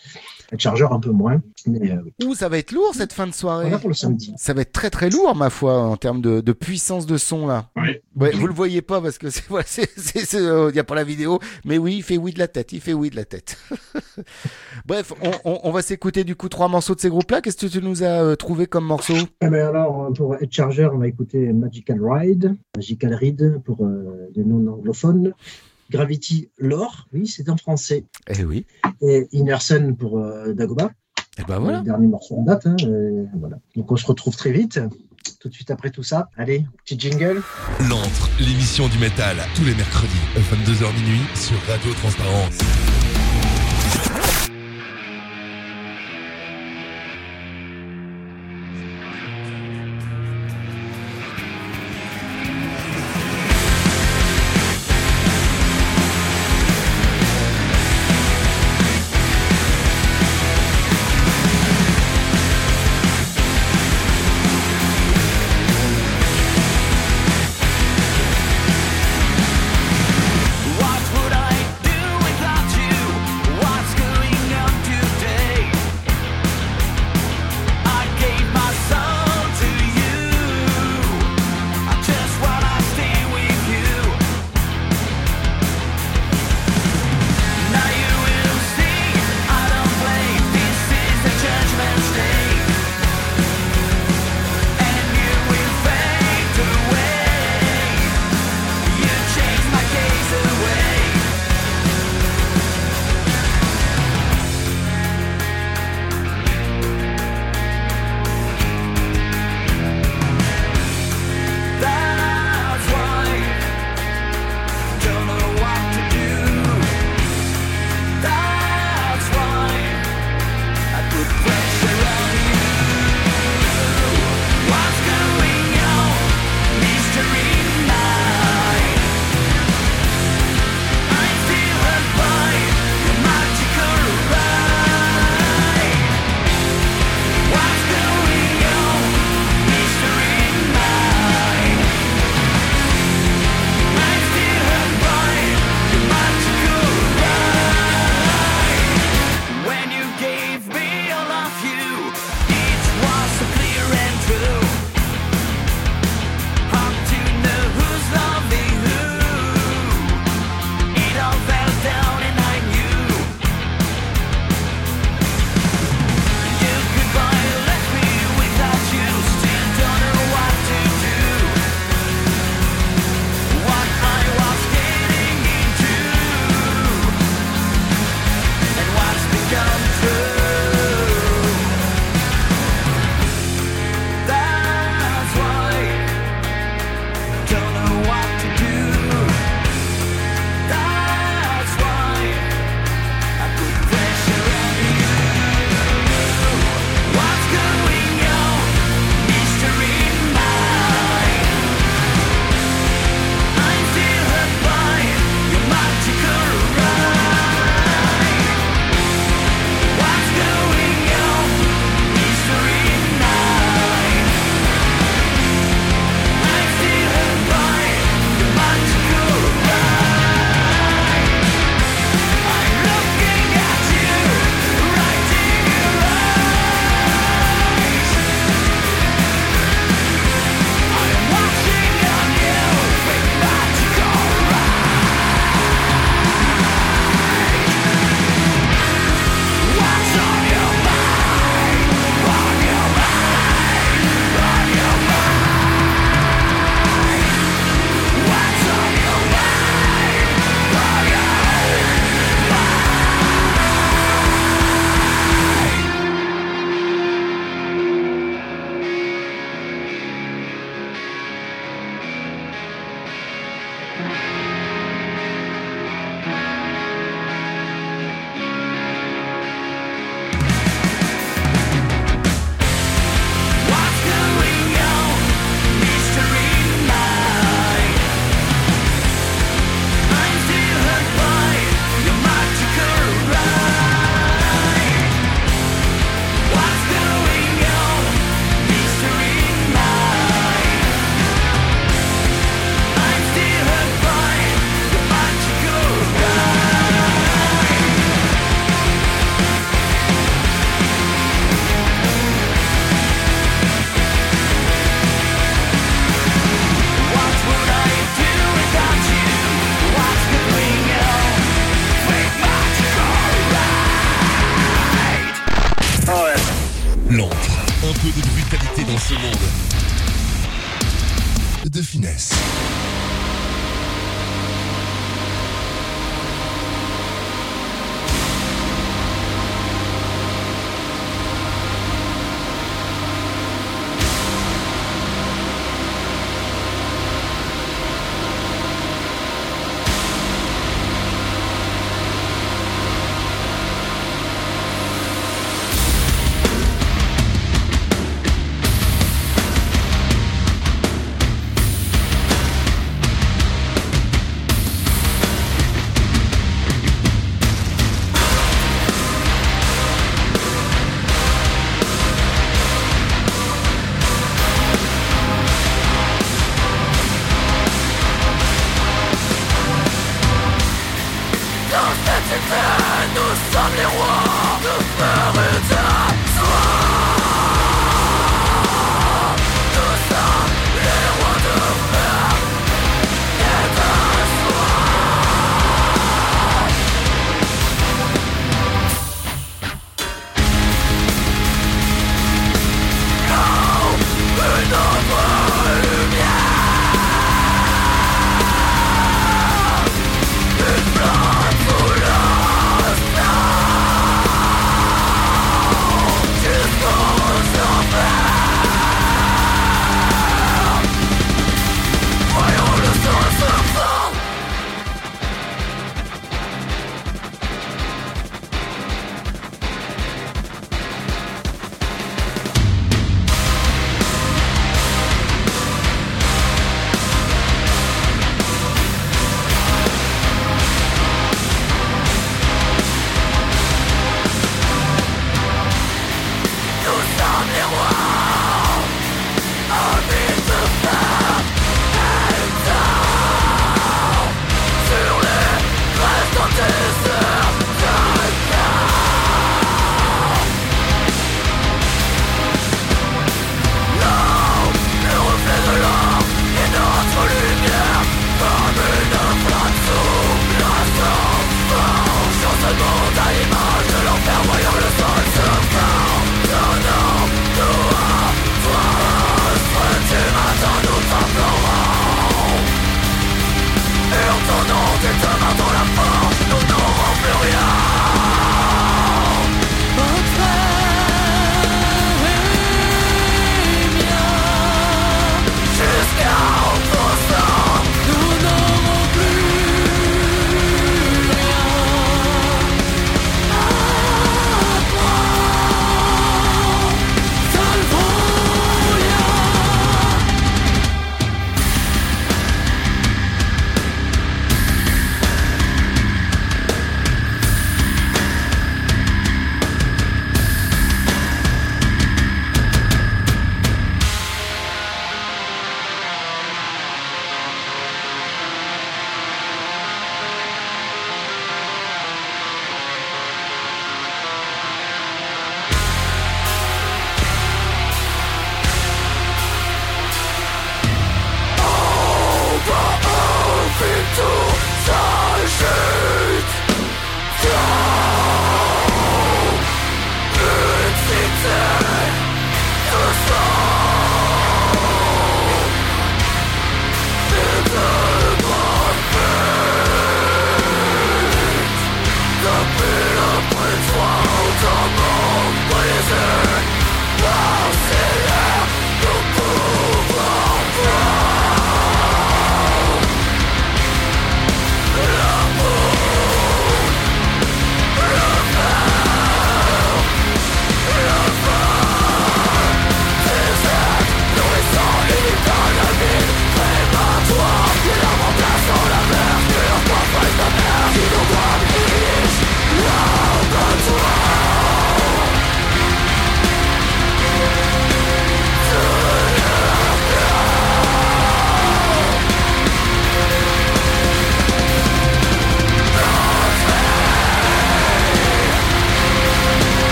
Le chargeur un peu moins. Mais euh, oui. Ouh, ça va être lourd cette fin de soirée. Voilà pour le samedi. Ça va être très très lourd, ma foi, en termes de, de puissance de son là. Ouais. Ouais, vous le voyez pas parce que c'est, voilà, c'est, c'est, c'est, euh, y a pas la vidéo, mais oui, il fait oui de la tête, il fait oui de la tête. Bref, on, on, on va s'écouter du coup trois morceaux de ces groupes-là. Qu'est-ce que tu nous as euh, trouvé comme morceau? Eh ben alors, pour Head Charger, on va écouter Magical Ride, Magical Ride pour euh, les non-anglophones. Gravity Lore, oui, c'est en français. Eh oui. Et Innerson pour euh, Dagoba, Et ben voilà. le dernier morceau en date. hein, euh, voilà. Donc on se retrouve très vite, tout de suite après tout ça. Allez, petit jingle. L'antre, l'émission du métal, tous les mercredis, 22h minuit, sur Radio Transparence.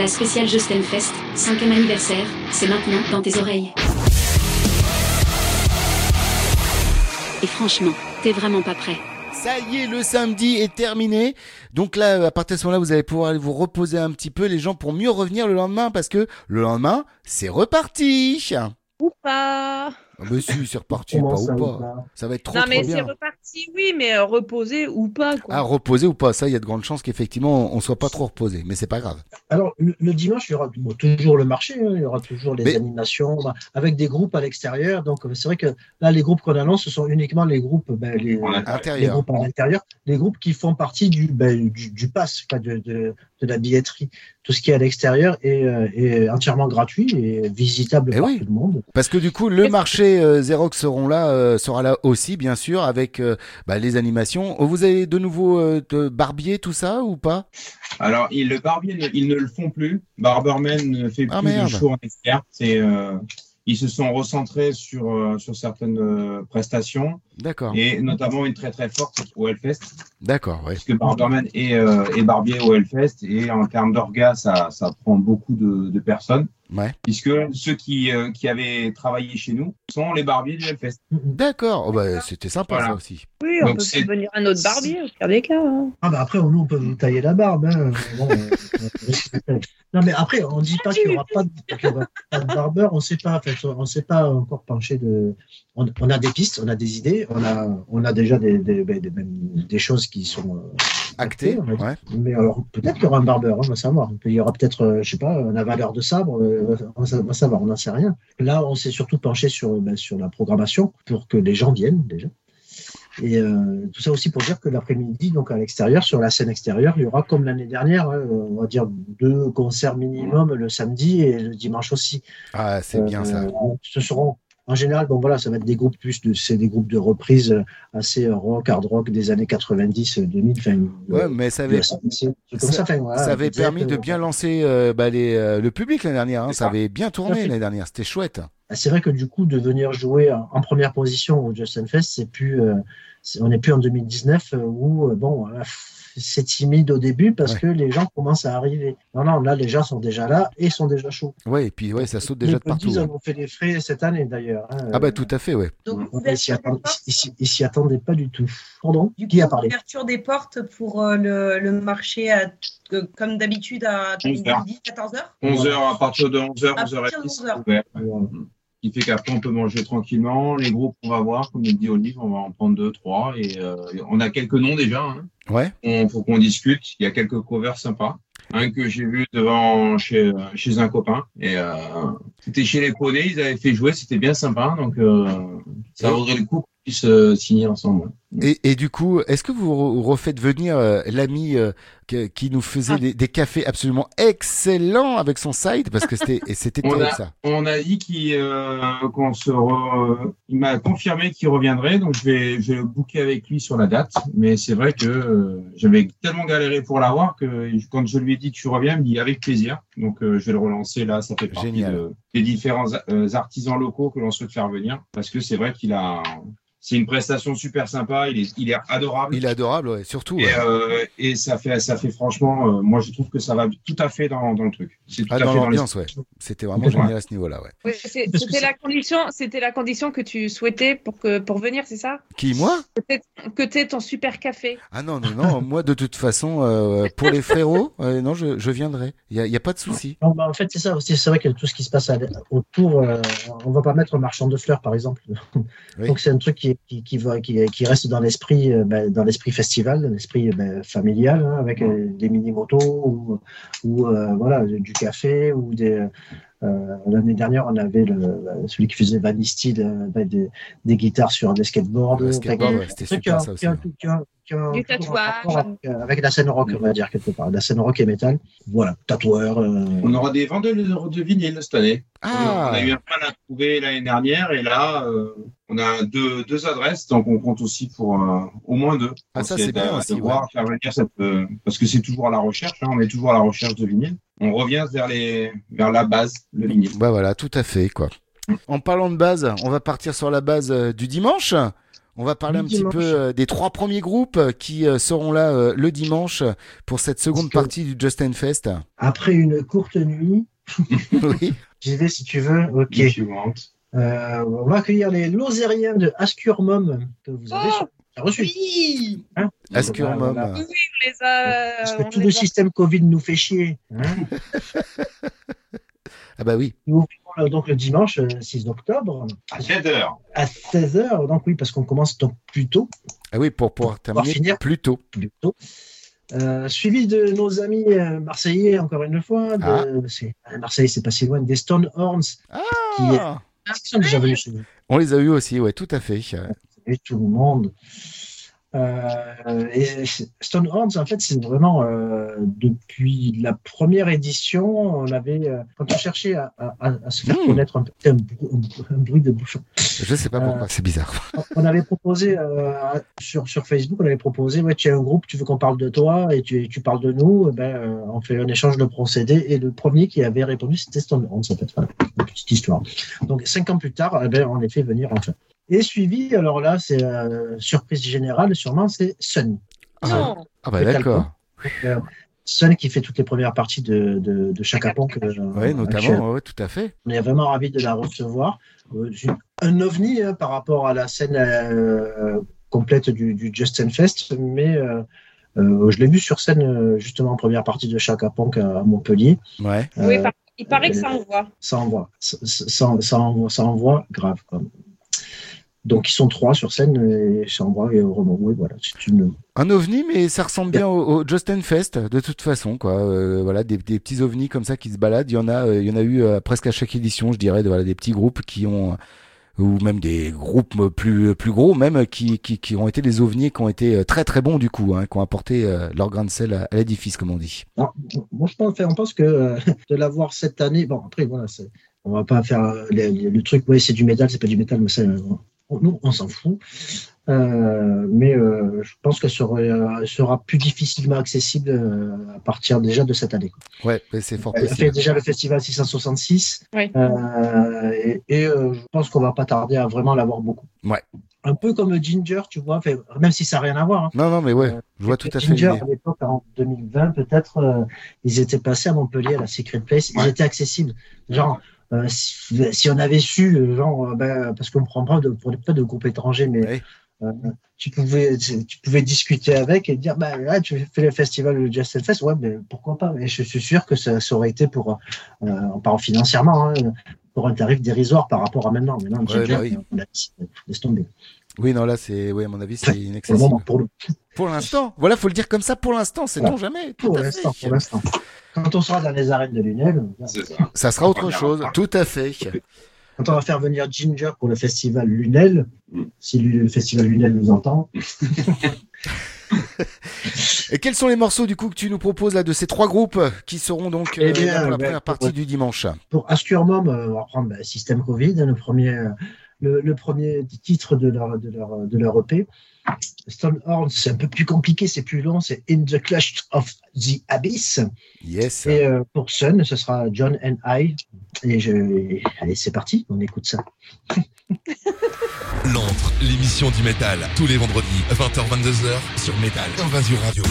La spéciale Justin Fest, 5 anniversaire, c'est maintenant dans tes oreilles. Et franchement, t'es vraiment pas prêt. Ça y est, le samedi est terminé. Donc là, à partir de ce moment-là, vous allez pouvoir aller vous reposer un petit peu, les gens, pour mieux revenir le lendemain, parce que le lendemain, c'est reparti. Ou pas. Ah bah si, c'est reparti, pas ça, ou pas. pas Ça va être trop, non, trop mais c'est reparti, oui, mais euh, reposer ou pas, quoi. Ah, reposer ou pas, ça, il y a de grandes chances qu'effectivement, on soit pas trop reposé, mais c'est pas grave. Alors, le, le dimanche, il y aura bon, toujours le marché, hein, il y aura toujours les Mais- animations, bah, avec des groupes à l'extérieur. Donc, euh, c'est vrai que là, les groupes qu'on annonce, ce sont uniquement les groupes, ben, les, En les Intérieur. groupes à l'intérieur, les groupes qui font partie du, ben, du, du pass, de, de, de la billetterie. Tout ce qui est à l'extérieur est, euh, est entièrement gratuit et visitable Eh par oui. tout le monde. Parce que du coup, le marché euh, Xerox seront là, euh, sera là aussi, bien sûr, avec euh, bah, les animations. Oh, Vous avez de nouveau euh, de barbier, tout ça, ou pas? Alors, le barbier, ils ne le font plus. Barberman ne fait Ah, plus de show en externe. Euh, ils se sont recentrés sur, euh, sur certaines euh, prestations D'accord. et notamment une très très forte au Hellfest. D'accord, ouais. Parce que Barberman est, euh, est barbier au Hellfest et en termes d'orgas, ça, ça prend beaucoup de, de personnes. Ouais. Puisque ceux qui, euh, qui avaient travaillé chez nous sont les barbiers du Hellfest. D'accord. Oh, bah, c'était sympa Voilà. ça aussi. Oui, on Donc, peut c'est- faire venir un autre barbier, au pire des cas. hein. Ah bah après, nous, on peut vous tailler la barbe. hein. Bon, euh, non, mais après, on dit pas qu'il n'y aura pas de, qu'il y aura pas de barbeur. On sait pas, en fait, on sait pas encore pencher de. On, on a des pistes, on a des idées, on a, on a déjà des, des, ben, des, des choses qui sont euh, Acté. on va dire. Ouais. Mais alors, peut-être qu'il y aura un barbeur, hein, on va savoir. Il y aura peut-être, euh, je sais pas, un avaleur de sabre, euh, on va on va savoir, on n'en sait rien. Là, on s'est surtout penché sur, ben, sur la programmation pour que les gens viennent déjà. Et euh, tout ça aussi pour dire que l'après-midi, donc à l'extérieur, sur la scène extérieure, il y aura comme l'année dernière, hein, on va dire deux concerts minimum le samedi et le dimanche aussi. Ah, c'est bien ça. Euh, ce seront en général, bon voilà, ça va être des groupes plus de, c'est des groupes de reprises euh, assez euh, rock, hard rock des années 90, euh, 2000. Enfin, Ouais, euh, mais ça avait, ça- ça, enfin, voilà, ça avait permis de euh, bien lancer euh, bah, les, euh, le public l'année dernière. hein. Ça avait bien tourné l'année dernière. C'était chouette. C'est vrai que du coup, de venir jouer en, en première position au Justin Fest, c'est plus, euh, on n'est plus en 2019 euh, où euh, bon, euh, c'est timide au début parce Ouais. que les gens commencent à arriver. Non, non, là, les gens sont déjà là et sont déjà chauds. Ouais, et puis ouais, ça saute déjà de partout. petits ouais. en ont fait les frais cette année d'ailleurs. hein. Ah bah tout à fait, ouais. Donc, Ils s'y des attendaient, ils ils pas du tout. Pardon du Qui a parlé ouverture des portes pour euh, le, le marché, à- euh, comme d'habitude, à 11 heures. 14h 11h, à partir de 11h, À 11h30, partir de c'est 11h. ouvert. Voilà. Ce qui fait qu'après, on peut manger tranquillement. Les groupes, on va voir, comme il dit Olive, on va en prendre deux, trois. Et euh, on a quelques noms déjà. Hein. Ouais. Il faut qu'on discute. Il y a quelques covers sympas. Un que j'ai vu devant chez, chez un copain. Et euh, c'était chez les Poney, ils avaient fait jouer, c'était bien sympa. Donc euh, ça vaudrait le coup qu'on puisse euh, signer ensemble. Et, et du coup, est-ce que vous re- refaites venir euh, l'ami euh, qui nous faisait Ah. des, des cafés absolument excellents avec son side Parce que c'était et c'était On terrible a- ça. On a dit qu'il euh, qu'on se re- il m'a confirmé qu'il reviendrait, donc je vais, je vais le booker avec lui sur la date. Mais c'est vrai que euh, j'avais tellement galéré pour l'avoir que quand je lui ai dit que tu reviens, il me dit avec plaisir. Donc euh, je vais le relancer là, ça fait partie Génial. de- des différents euh, artisans locaux que l'on souhaite faire venir, parce que c'est vrai qu'il a, c'est une prestation super sympa, il est, il est adorable. Il est adorable, ouais, surtout. Et, ouais. euh, et ça fait, ça fait franchement, euh, moi je trouve que ça va tout à fait dans, dans le truc. C'est tout Ah, à dans fait l'ambiance, ouais. C'était vraiment Ouais. génial à ce niveau-là, ouais. C'était la condition, c'était la condition que tu souhaitais pour que pour venir, c'est ça? Qui, moi? Que t'aies ton super café. Ah non, non, non, moi de toute façon, euh, pour les frérots, euh, non, je, je viendrai. Il n'y a, il y a pas de souci. Non, bah, en fait, c'est ça aussi. C'est vrai que tout ce qui se passe à- autour, euh, on va pas mettre marchand de fleurs, par exemple. Oui. Donc c'est un truc qui, qui, qui, va, qui, qui reste dans l'esprit, euh, ben, dans l'esprit festival, dans l'esprit euh, ben, familial, hein, avec euh, des mini motos ou, ou euh, voilà du café ou des. euh, L'année dernière, on avait le, celui qui faisait Vanity, de- ben, des, des guitares sur des skateboards. Le skateboard, qui- ouais, c'était truc super, qui a- ça aussi, qui a- ouais. qui a- qui a Du un tatouage. Avec, avec la scène rock, on va dire quelque part. La scène rock et métal. Voilà, tatoueur. euh, On aura des vendeurs de, de vinyle cette année. Ah. On a eu un mal à trouver l'année dernière et là, euh, on a deux, deux adresses, donc on compte aussi pour euh, au moins deux. Ah, ça, c'est bien aussi, voir faire venir cette, euh, parce que c'est toujours à la recherche, hein, on est toujours à la recherche de vinyle. On revient vers, les, vers la base, le vinyle. Bah voilà, tout à fait, quoi. En parlant de base, on va partir sur la base euh, du dimanche. On va parler Le un petit peu euh, des trois premiers groupes qui euh, seront là euh, le dimanche pour cette seconde partie du Justin Fest. Après une courte nuit, oui. j'y vais si tu veux. Ok. Euh, on va accueillir les Lozériens de Ascurmum que vous avez Oh, reçu. Oui Hein Ascurmum. Voilà, voilà. Oui, on les a. Parce on que tout les le a- système Covid nous fait chier. hein. Ah bah oui. Nous ouvrons donc le dimanche euh, 6 octobre À 7 heures. à 16h. Donc oui, parce qu'on commence donc plus tôt. Ah oui, pour pouvoir terminer finir. plus tôt. Plus tôt. Euh, suivi de nos amis euh, marseillais, encore une fois. De, Ah. Marseille, c'est pas si loin, des Stone Horns qui, Ah qui On les a eu aussi, ouais, tout à fait. et tout le monde. Euh, et Stone Horns, en fait, c'est vraiment euh, depuis la première édition, on avait, euh, quand on cherchait à, à- à- se faire Mmh. connaître un, un, un bruit de bouchon, Je sais pas pourquoi, c'est bizarre. on avait proposé euh, sur, sur Facebook, on avait proposé, ouais, tu as un groupe, tu veux qu'on parle de toi et tu, tu parles de nous, eh ben, euh, on fait un échange de procédés. Et le premier qui avait répondu, c'était Stone Horns, en fait. Voilà, une petite histoire. Donc, cinq ans plus tard, eh ben, on les fait venir enfin. Et suivi, alors là, c'est euh, surprise générale, sûrement, c'est Sun. Ah bah Le d'accord. Donc, euh, Sun qui fait toutes les premières parties de, de, de Chaka euh, Ouais, actuellement. notamment, ouais, tout à fait. On est vraiment ravis de la recevoir. Un ovni hein, par rapport à la scène euh, complète du, du Justin Fest, mais euh, euh, je l'ai vu sur scène justement en première partie de Chaka à, à Montpellier. Ouais. Oui, Euh, il paraît que ça envoie. ça envoie, ça, ça, ça envoie, ça envoie grave. quoi. Donc ils sont trois sur scène envoie et vraiment, oui, voilà, c'est une. Un ovni, mais ça ressemble bien au, au Justin Fest, de toute façon, quoi. Euh, voilà, des, des petits ovnis comme ça qui se baladent. Il y en a, euh, il y en a eu euh, presque à chaque édition, je dirais, de, voilà, des petits groupes qui ont, ou même des groupes plus plus gros, même qui, qui, qui ont été des ovnis, qui ont été très très bons du coup, hein, qui ont apporté euh, leur grain de sel à, à l'édifice, comme on dit. Alors, moi, je pense, on pense que euh, de l'avoir cette année, bon, après, voilà, c'est- on va pas faire le, truc, oui, c'est du métal, c'est pas du métal, mais ça, on- nous, on s'en fout. Euh, mais euh, je pense qu'elle sera, euh, sera plus difficilement accessible euh, à partir déjà de cette année. quoi. Ouais, mais c'est fort Elle fait possible. déjà le festival 666 Oui. euh, et, et, euh, je pense qu'on va pas tarder à vraiment l'avoir beaucoup. Ouais. Un peu comme Ginger, tu vois, même si ça n'a rien à voir. hein. Non, non, mais ouais, je vois tout à fait Ginger, à l'époque, en 2020, peut-être, euh, ils étaient passés à Montpellier, à la Secret Place. Ils étaient accessibles. Genre, euh, si, si on avait su, genre, euh, ben, parce qu'on ne prend pas de, pour pas de groupe étranger, mais euh, tu, pouvais, tu, pouvais discuter avec et dire, ben, là, tu fais le festival de Justin Fest, ouais, mais pourquoi pas? Et je suis sûr que ça, ça aurait été pour, euh, on parle financièrement, hein, pour un tarif dérisoire par rapport à maintenant. Maintenant, Ouais, Ginger, bah oui. laisse tomber. Oui, non, là, c'est, oui, à mon avis, c'est inaccessible. pour le l'instant, voilà, faut le dire comme ça. Pour l'instant, sait-on Voilà. jamais? Tout Pour l'instant, pour l'instant. Quand on sera dans les arènes de Lunel, ça. Ça sera autre chose. Tout à fait. quand on va faire venir Ginger pour le festival Lunel, si le festival Lunel nous entend, Et quels sont les morceaux du coup que tu nous proposes là de ces trois groupes qui seront donc euh, Eh bien, là pour la ouais, première partie du dimanche? Pour Ascurmum, euh, on va prendre bah, Système Covid, le premier, euh, le, le premier titre de leur, de leur, de leur EP. Stonehorn, c'est un peu plus compliqué, c'est plus long, c'est In the Clutch of the Abyss. Yes. Et euh, pour Sun, ce sera John and I. Et je... allez, c'est parti, on écoute ça. L'antre, l'émission du métal, tous les vendredis, 20h-22h sur Métal Invasion Radio.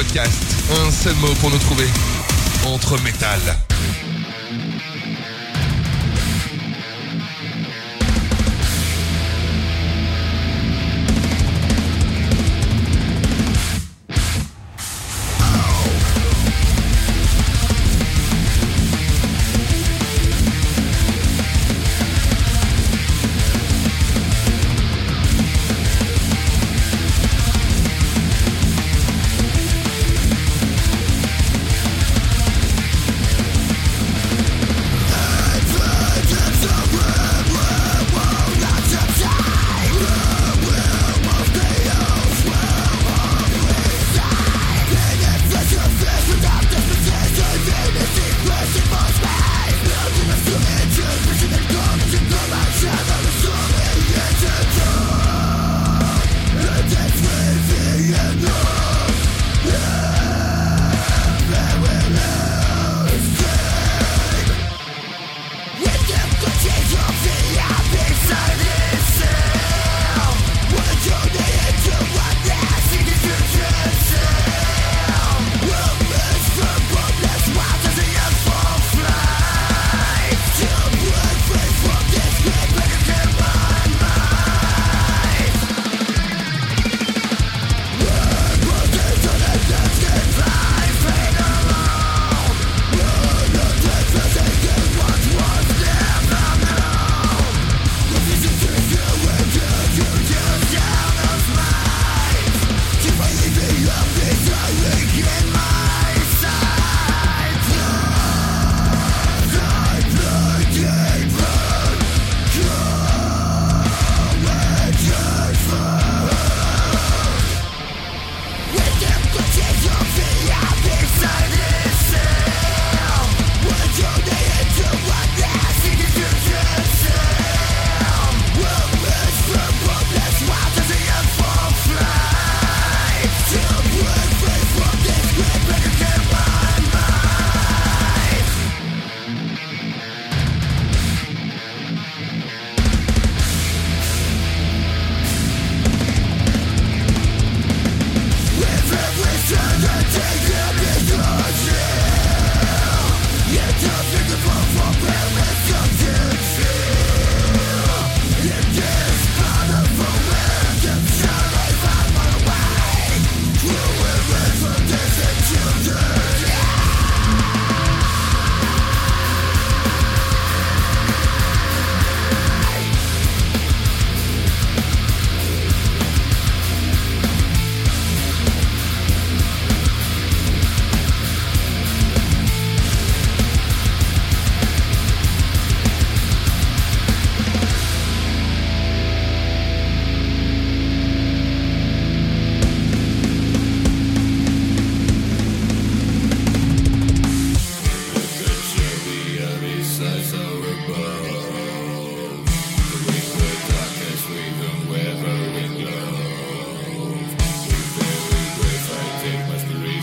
Un seul mot pour nous trouver. Entre métal.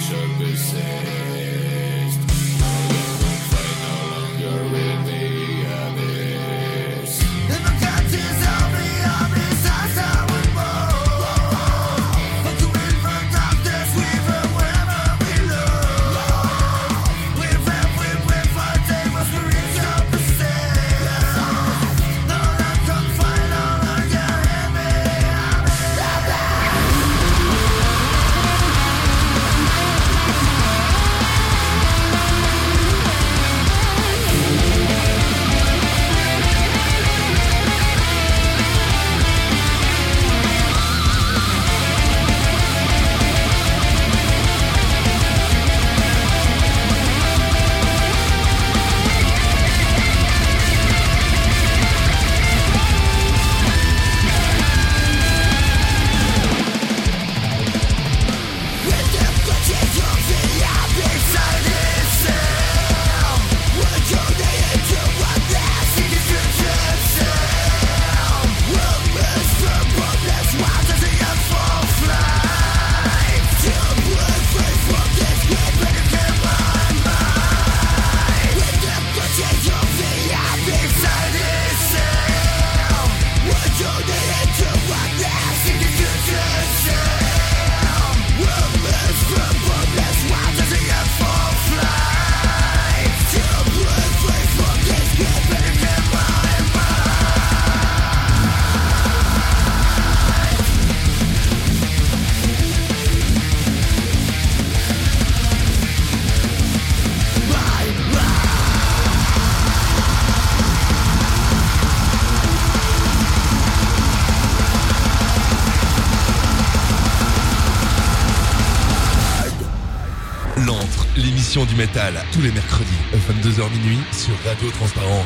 Sharp said. Tous les mercredis, 22h minuit, sur Radio Transparence.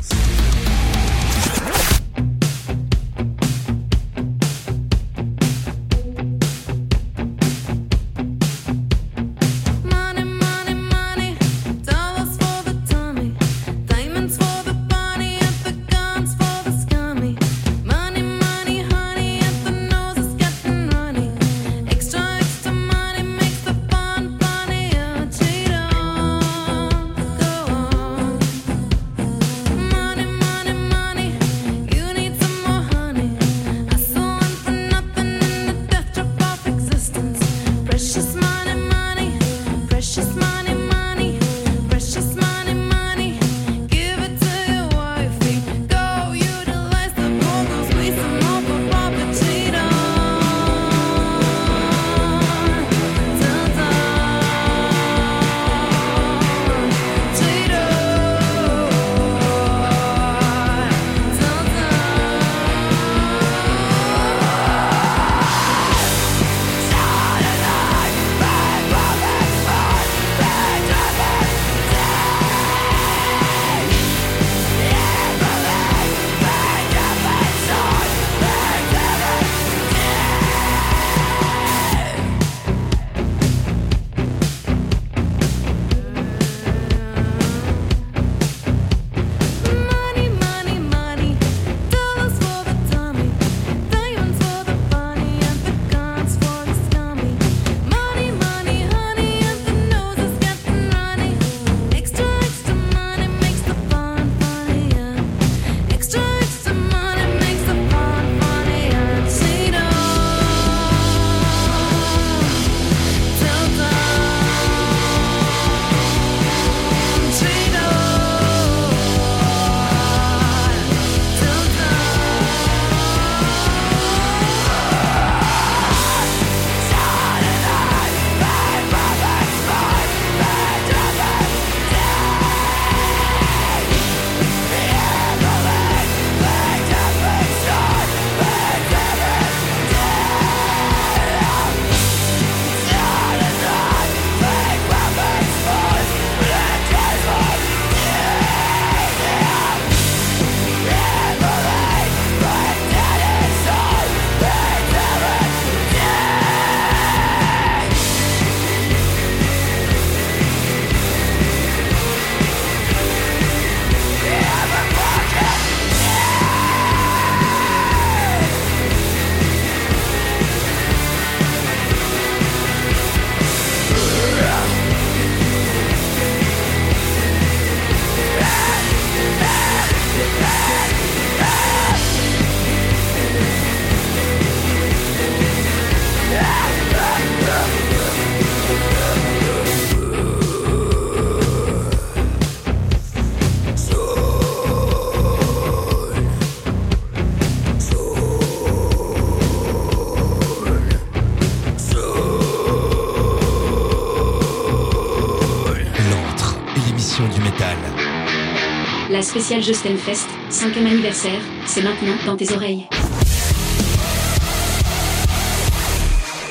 La spéciale Justin Fest, 5e anniversaire, c'est maintenant dans tes oreilles.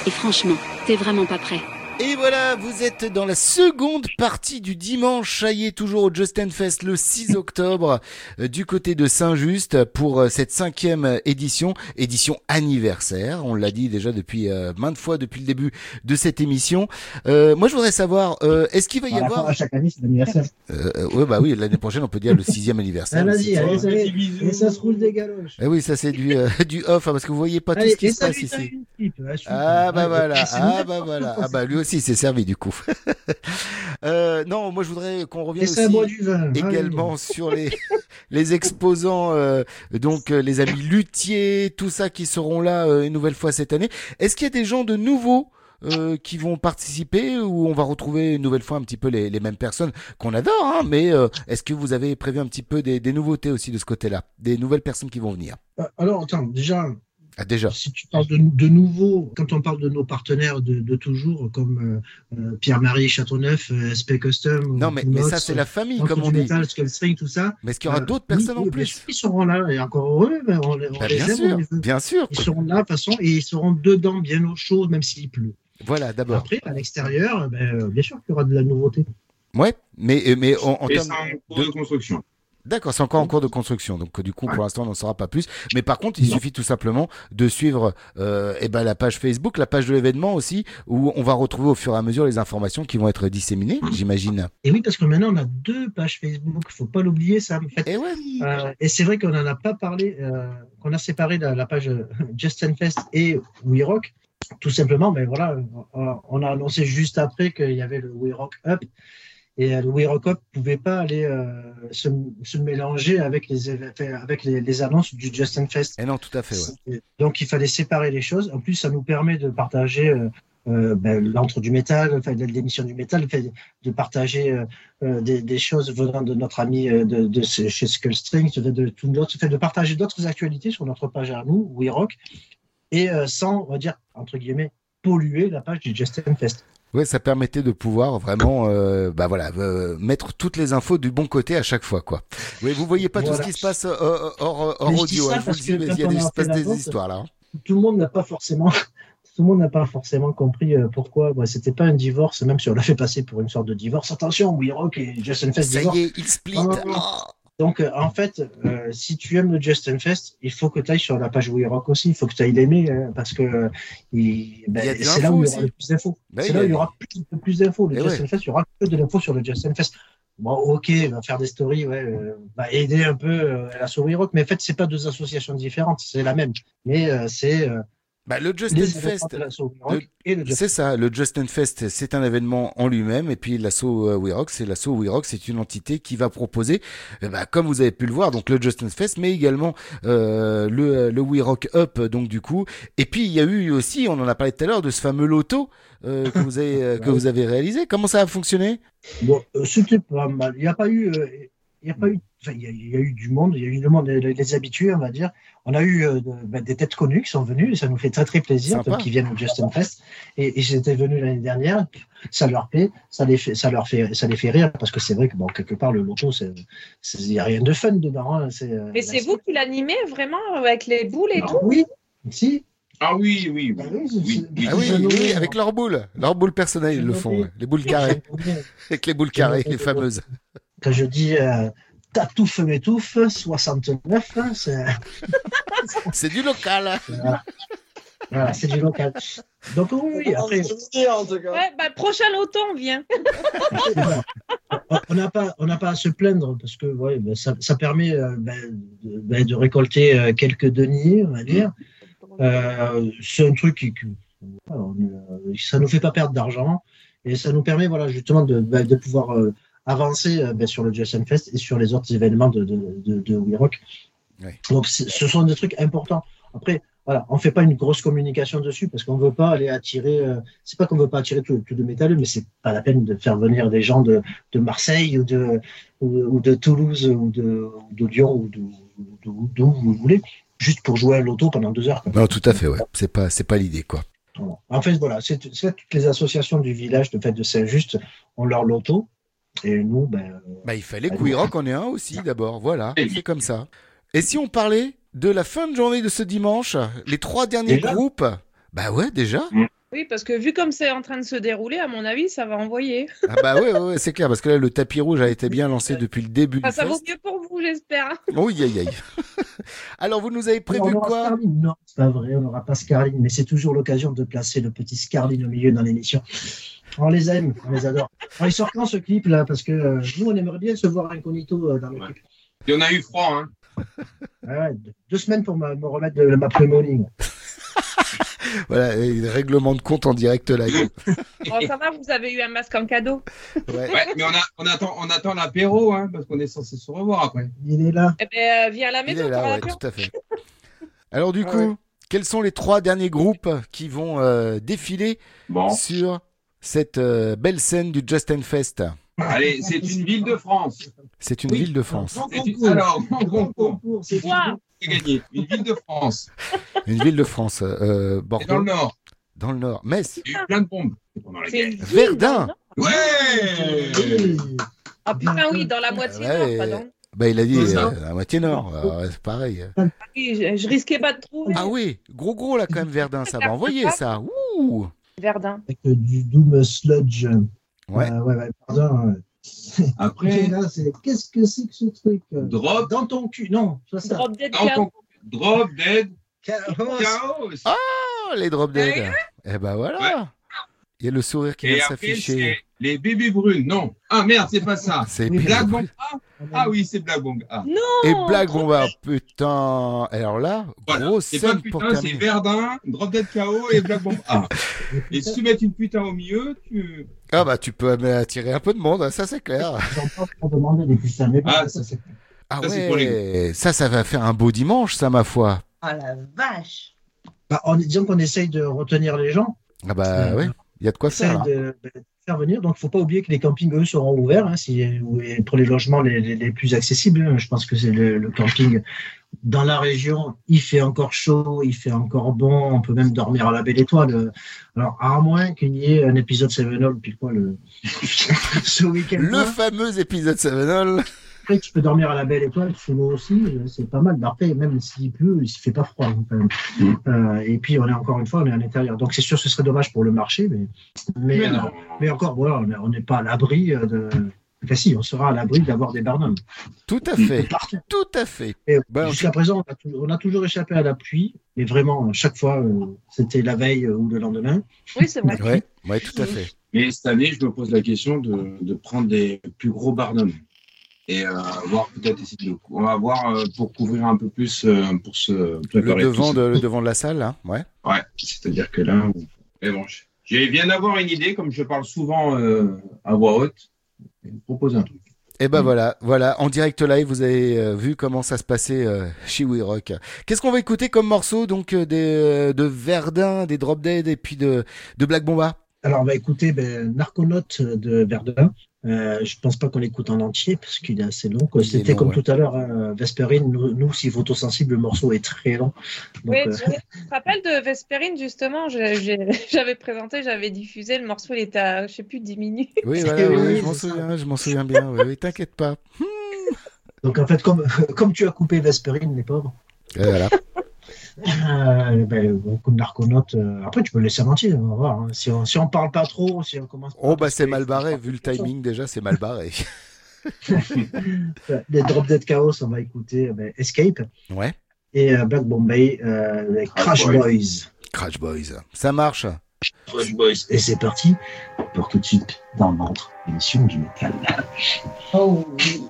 Et franchement, t'es vraiment pas prêt. Et voilà, vous êtes dans la seconde partie du dimanche, ça y est, toujours au Justin Fest le 6 octobre, euh, du côté de Saint-Just, pour euh, cette cinquième édition, édition anniversaire, on l'a dit déjà depuis euh, maintes fois depuis le début de cette émission. Euh, moi je voudrais savoir, euh, est-ce qu'il va y À avoir... fin, à chaque année, c'est l'anniversaire. Euh, euh, ouais bah oui, l'année prochaine on peut dire le sixième anniversaire. Ah, vas-y, allez, allez, et ça se roule des galoches. Eh oui, ça c'est du, euh, du off, hein, parce que vous voyez pas tout Allez, ce qui se passe ici. je suis Ah bah voilà, ah bah voilà, ah bah lui aussi c'est servi du coup. euh, non, moi je voudrais qu'on revienne aussi vin. également sur les les exposants, euh, donc euh, les amis luthiers, tout ça qui seront là une nouvelle fois cette année. Est-ce qu'il y a des gens de nouveaux qui vont participer ou on va retrouver une nouvelle fois un petit peu les, les mêmes personnes qu'on adore, hein, mais est-ce que vous avez prévu un petit peu des, des nouveautés aussi de ce côté-là, des nouvelles personnes qui vont venir? Alors, attends, déjà, Ah déjà. si tu parles de, de nouveau, quand on parle de nos partenaires de, de toujours, comme euh, euh, Pierre-Marie Châteauneuf, euh, SP Custom, Non mais, mais ça c'est la famille comme on dit. Skullstring, tout ça. Mais est-ce qu'il y aura Euh, d'autres oui, personnes en plus Ils seront là, et encore heureux, mais on, Bah, les bien aime, sûr, on les veut. bien sûr. Ils seront là, de toute façon, et ils seront dedans, bien au chaud, même s'il pleut. Voilà, d'abord. Après, à l'extérieur, ben, bien sûr qu'il y aura de la nouveauté. Ouais, mais, mais en, en termes de construction. D'accord, c'est encore en cours de construction, donc euh, du coup pour l'instant on n'en saura pas plus. Mais par contre, il suffit tout simplement de suivre euh, eh ben, la page Facebook, la page de l'événement aussi, où on va retrouver au fur et à mesure les informations qui vont être disséminées, j'imagine. Et oui, parce que maintenant, on a deux pages Facebook. faut pas l'oublier, ça. En fait. Et, ouais. Euh, et c'est vrai qu'on n'en a pas parlé, euh, qu'on a séparé la, la page Justin Fest et We Rock. Tout simplement, ben voilà, on a annoncé juste après qu'il y avait le We Rock Up. Et euh, Rock Up ne pouvait pas aller euh, se, se mélanger avec les, avec les, les annonces du Justin Fest. Et non, tout à fait, ouais. Donc il fallait séparer les choses. En plus, ça nous permet de partager euh, euh, ben, l'antre du métal, enfin, l'émission du métal, de partager euh, des, des choses venant de notre ami de, de chez Skullstring, de, de, fait de partager d'autres actualités sur notre page à nous, We Rock, et euh, sans, on va dire, entre guillemets, polluer la page du Justin Fest. Ouais, ça permettait de pouvoir vraiment, euh, bah voilà, euh, mettre toutes les infos du bon côté à chaque fois, quoi. Oui, vous voyez pas tout ce qui se passe euh, hors, hors, hors Mais audio, hein, il y a des, passe vente, histoires là. hein. Tout le monde n'a pas forcément. Tout le monde n'a pas forcément compris pourquoi. Ouais, C'était pas un divorce, même si on l'a fait passer pour une sorte de divorce. Attention, We Rock et Justin Fest Ça y est, il split. Ah, non. Donc, euh, en fait, euh, si tu aimes le Justin Fest, il faut que tu ailles sur la page We Rock aussi. Il faut que tu ailles l'aimer euh, parce que euh, ben, c'est là où il y aura le plus d'infos. Bah c'est là où il y aura plus, plus d'infos. Le Eh Justin ouais. Fest, il y aura que de l'info sur le Justin Fest. Bon, ok, on va faire des stories, ouais, euh, bah, aider un peu à la We Rock, mais en fait, c'est pas deux associations différentes, c'est la même. Mais c'est Bah, le Justin Fest, le- c'est ça, le Justin Fest, c'est un événement en lui-même, et puis l'assaut euh, We Rock, c'est l'assaut We Rock, c'est une entité qui va proposer, eh ben, comme vous avez pu le voir, donc le Justin Fest, mais également euh, le, le We Rock Up, donc du coup, et puis il y a eu aussi, on en a parlé tout à l'heure, de ce fameux loto euh, que vous avez euh, que vous avez réalisé. Comment ça a fonctionné? Bon, euh, c'était pas mal. Il n'y a pas eu, euh, il y a pas eu, il y, a- il y a eu du monde, il y a eu du monde, les, les habitués, on va dire. On a eu euh, ben, des têtes connues qui sont venues, et ça nous fait très très plaisir, donc, qui viennent au Justin Fest. Et, et j'étais venu l'année dernière, ça leur plaît, ça les fait, ça leur fait, ça les fait rire, parce que c'est vrai que bon, quelque part, le loto, il n'y a rien de fun dedans. hein, c'est, euh, Mais c'est vous qui l'animez vraiment avec les boules et tout? Oui, si. Ah oui, oui, oui. oui, oui. Ah oui, oui, avec leurs boules, leurs boules personnelles, ils le font, les boules carrées, avec les boules carrées, les fameuses. Quand je dis euh, tatouf m'étouffe, 69, hein, c'est. C'est du local. Voilà, Voilà, c'est du local. Donc oui, oui, après, Ouais, bah, prochain loto, on vient. on n'a pas, on n'a pas à se plaindre parce que ouais, ben, ça, ça permet euh, de, ben, de récolter euh, quelques deniers, on va dire. Euh, c'est un truc qui, qui- voilà, on, euh, ça nous fait pas perdre d'argent et ça nous permet, voilà, justement de, de pouvoir avancer euh, ben, sur le Justin Fest et sur les autres événements de, de, de, de We Rock. Ouais. Donc, ce sont des trucs importants. Après, voilà, on fait pas une grosse communication dessus parce qu'on veut pas aller attirer. euh, c'est pas qu'on veut pas attirer tout, tout de métalleux, mais c'est pas la peine de faire venir des gens de, de Marseille ou de ou, ou de Toulouse ou de, Lyon ou de- d'où vous voulez, juste pour jouer à l'auto pendant deux heures. quoi. Non, tout à fait, ouais. C'est pas, c'est pas l'idée, quoi. Voilà. En fait, voilà, c'est c'est toutes les associations du village de fait de Saint-Just ont leur loto et nous, ben, Bah, il fallait que We Rock en ait un aussi, d'abord. Voilà, c'est comme ça. Et si on parlait de la fin de journée de ce dimanche, les trois derniers Déjà groupes, bah ouais, déjà. Oui, parce que vu comme c'est en train de se dérouler, à mon avis, ça va envoyer. Ah bah ouais, ouais, c'est clair, parce que là, le tapis rouge a été bien lancé depuis le début Ah, du ça vaut mieux pour vous, j'espère. Oui, aïe, aïe. Alors, vous nous avez prévu on aura quoi? Scarline. Non, c'est pas vrai, on n'aura pas Scarline, mais c'est toujours l'occasion de placer le petit Scarline au milieu dans l'émission. On les aime, on les adore. Alors, il sort quand ce clip là? Parce que euh, nous, on aimerait bien se voir incognito euh, dans le clip. Et on a eu froid, hein. Ah ouais, deux, semaines pour me, me remettre de ma pneumonie. Voilà, et règlement de compte en direct live. Bon, ça va, vous avez eu un masque en cadeau. Ouais. Ouais, mais on, a, on attend, on attend l'apéro, hein, parce qu'on est censé se revoir après. Il est là. Eh ben, euh, viens à la Il maison, est là, ouais, tout à fait. Alors, du Ah coup, ouais. quels sont les trois derniers groupes qui vont euh, défiler Bon. sur cette euh, belle scène du Justin Fest Allez, c'est une ville de France. C'est une ville de France. C'est une- Alors, concours. c'est gagné. Une ville de France. Une ville de France. euh, Bordeaux. dans le Nord. Dans le Nord. Metz. Il y a eu plein de bombes pendant la guerre. Verdun. Ouais Ah putain, oui, dans la moitié Ouais, nord, pardon. Bah, il a dit euh, la moitié nord. Alors, c'est pareil. Oui, je, je risquais pas de trouver. Ah oui, gros gros là quand même Verdun, ça va envoyer ça. Ouh. Verdun. Avec euh, du Doom Sludge. Ouais. Euh, ouais, ouais, pardon. Après, Et là, c'est qu'est-ce que c'est que ce truc euh, drop, Dans ton cul. Non, ça, ça. Drop Dead ton- drop, dead, Chaos. chaos. Oh, les drop dead. Eh ben voilà. Il y a le sourire qui Et vient s'afficher. les bébés brunes. Non. Ah merde, c'est pas ça. C'est Black Bill. Bomb A Ah oui, c'est Black Bomb A. Et Non Black Bomba, putain. Alors là, Voilà. grosse C'est pas scène pour putain, c'est. Verdun, Drop Dead KO et Black Bomb A. Et si tu mets une putain au milieu, tu. Ah bah tu peux attirer un peu de monde, ça c'est clair. Demander des putains, mais Ah, ça, c'est. Ah Ça, ouais, ça, ça va faire un beau dimanche, ça ma foi. Ah la vache. Bah, on, disons qu'on essaye de retenir les gens. Ah bah Euh, ouais, il y a de quoi faire. de, de faire venir. Donc, il ne faut pas oublier que les campings, eux, seront ouverts hein, si, pour les logements les, les, les plus accessibles. hein. Je pense que c'est le, le camping dans la région. Il fait encore chaud, il fait encore bon. On peut même dormir à la belle étoile. Alors, à moins qu'il y ait un épisode Seven puis quoi, le... ce week-end. Le fameux épisode Sevenol. Après, tu peux dormir à la belle étoile, sous l'eau aussi, euh, c'est pas mal. Mais après, même s'il pleut, il ne fait pas froid. hein, quand même. Euh, et puis, on est encore une fois, on est à l'intérieur. Donc, c'est sûr, ce serait dommage pour le marché, mais, mais, Mais euh, mais encore, voilà, on est- on n'est pas à l'abri de. Enfin, si, on sera à l'abri d'avoir des barnums. Tout à fait, Partout. tout à fait. Ben, Jusqu'à présent, on a, tou- on a toujours échappé à la pluie, mais vraiment, chaque fois, euh, c'était la veille ou le lendemain. Oui, c'est vrai. Ouais, tout à fait. Mais cette année, je me pose la question de, de prendre des plus gros barnums. Et euh, voir peut-être essayer de. On va voir euh, pour couvrir un peu plus, euh, pour se Le devant de, le devant de la salle, là, ouais. Ouais, c'est-à-dire que là. Mais bon, je je viens d'avoir une idée, comme je parle souvent euh, à voix haute, et vous proposer un truc. Et ben voilà, voilà, en direct live, vous avez euh, vu comment ça se passait euh, chez We Rock. Qu'est-ce qu'on va écouter comme morceau donc euh, des, de Verdun, des Drop Dead et puis de, de Black Bomba? Alors, on va écouter ben, Narconautes de Verdun. Euh, je pense pas qu'on l'écoute en entier parce qu'il est assez long. C'était comme ouais. tout à l'heure, hein, Vesperine. Nous, nous, si photosensible, le morceau est très long. Donc, Oui, euh, tu te rappelles de Vesperine, justement? J'avais présenté, j'avais diffusé, le morceau il était à, je sais plus, 10 minutes. Oui, voilà, Oui, oui, je m'en souviens, je m'en souviens bien. Oui, oui, t'inquiète pas. donc, en fait, comme, comme tu as coupé Vesperine, les pauvres, Et voilà. Euh, ben, beaucoup de narconautes. euh, après, tu peux le laisser en entier. On va voir. hein. Si, on, si on parle pas trop, si on commence. Oh bah c'est mal barré, vu le timing déjà, c'est mal barré. Les Drop Dead Chaos, on va écouter ben, Escape Ouais, et euh, Black Bombay, euh, les Crash Boys. Boys. Crash Boys, ça marche. Crush Boys. Et c'est parti pour tout de suite dans notre émission du métal. Oh oui.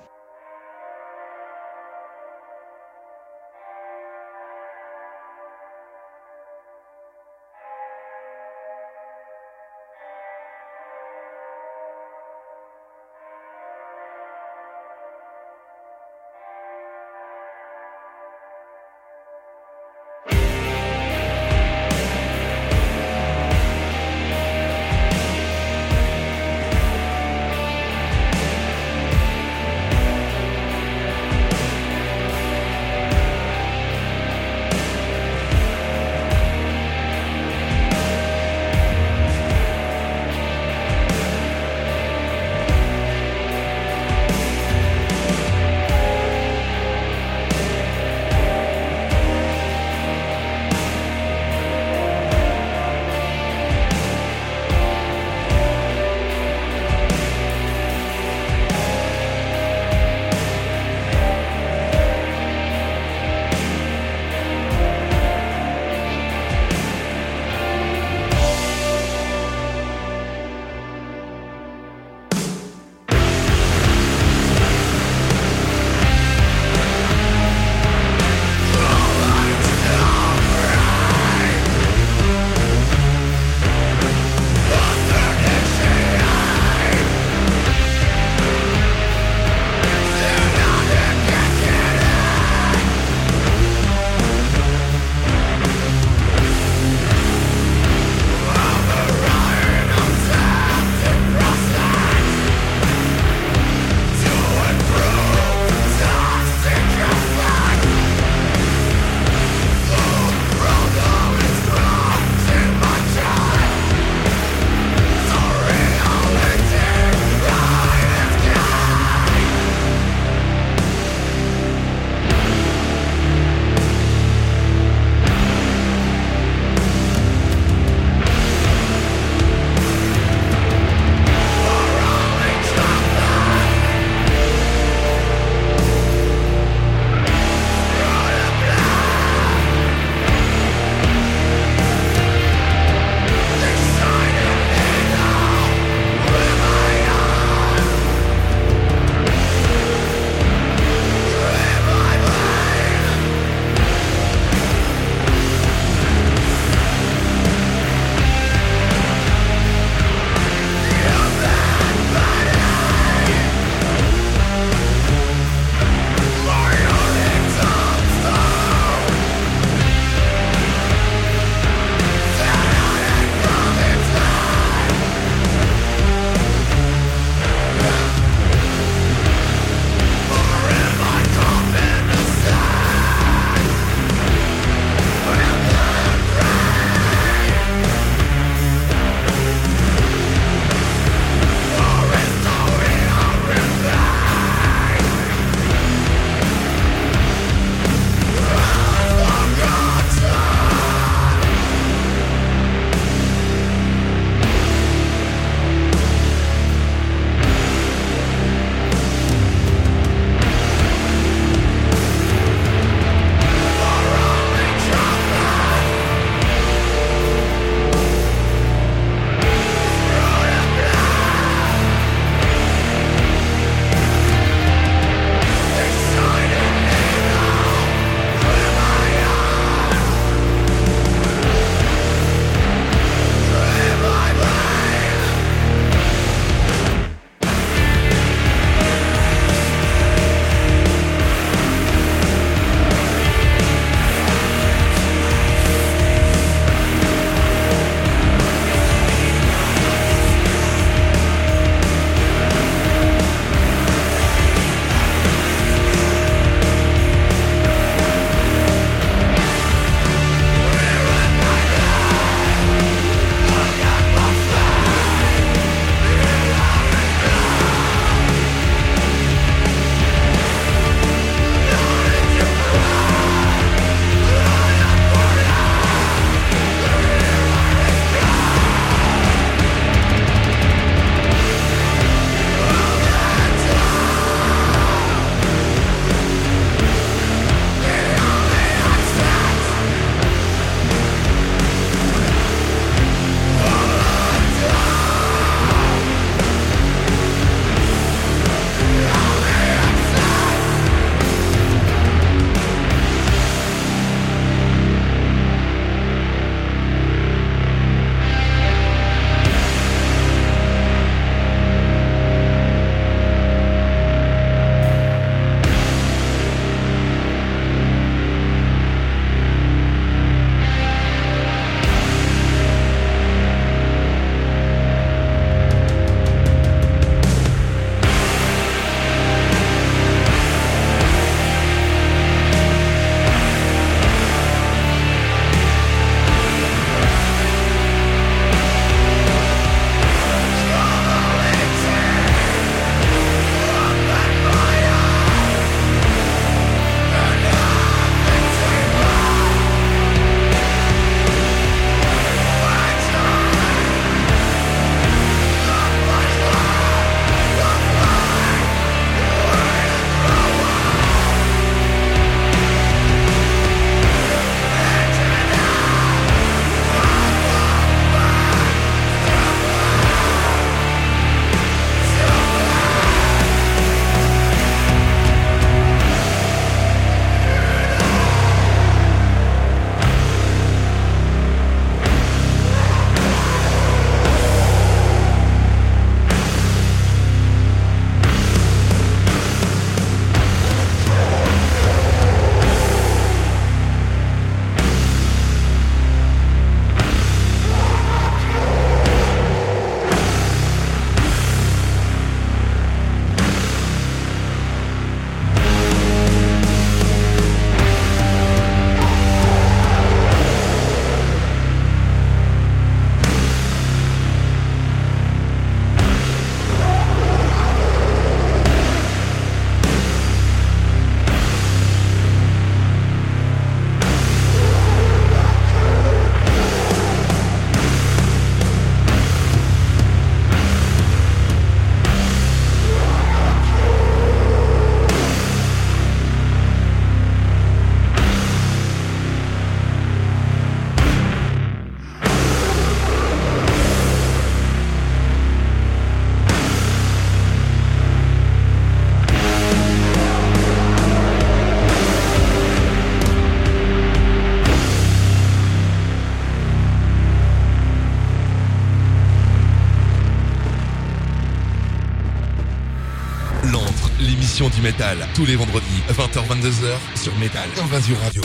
l'émission du métal, tous les vendredis 20h-22h sur Métal Invasion Radio.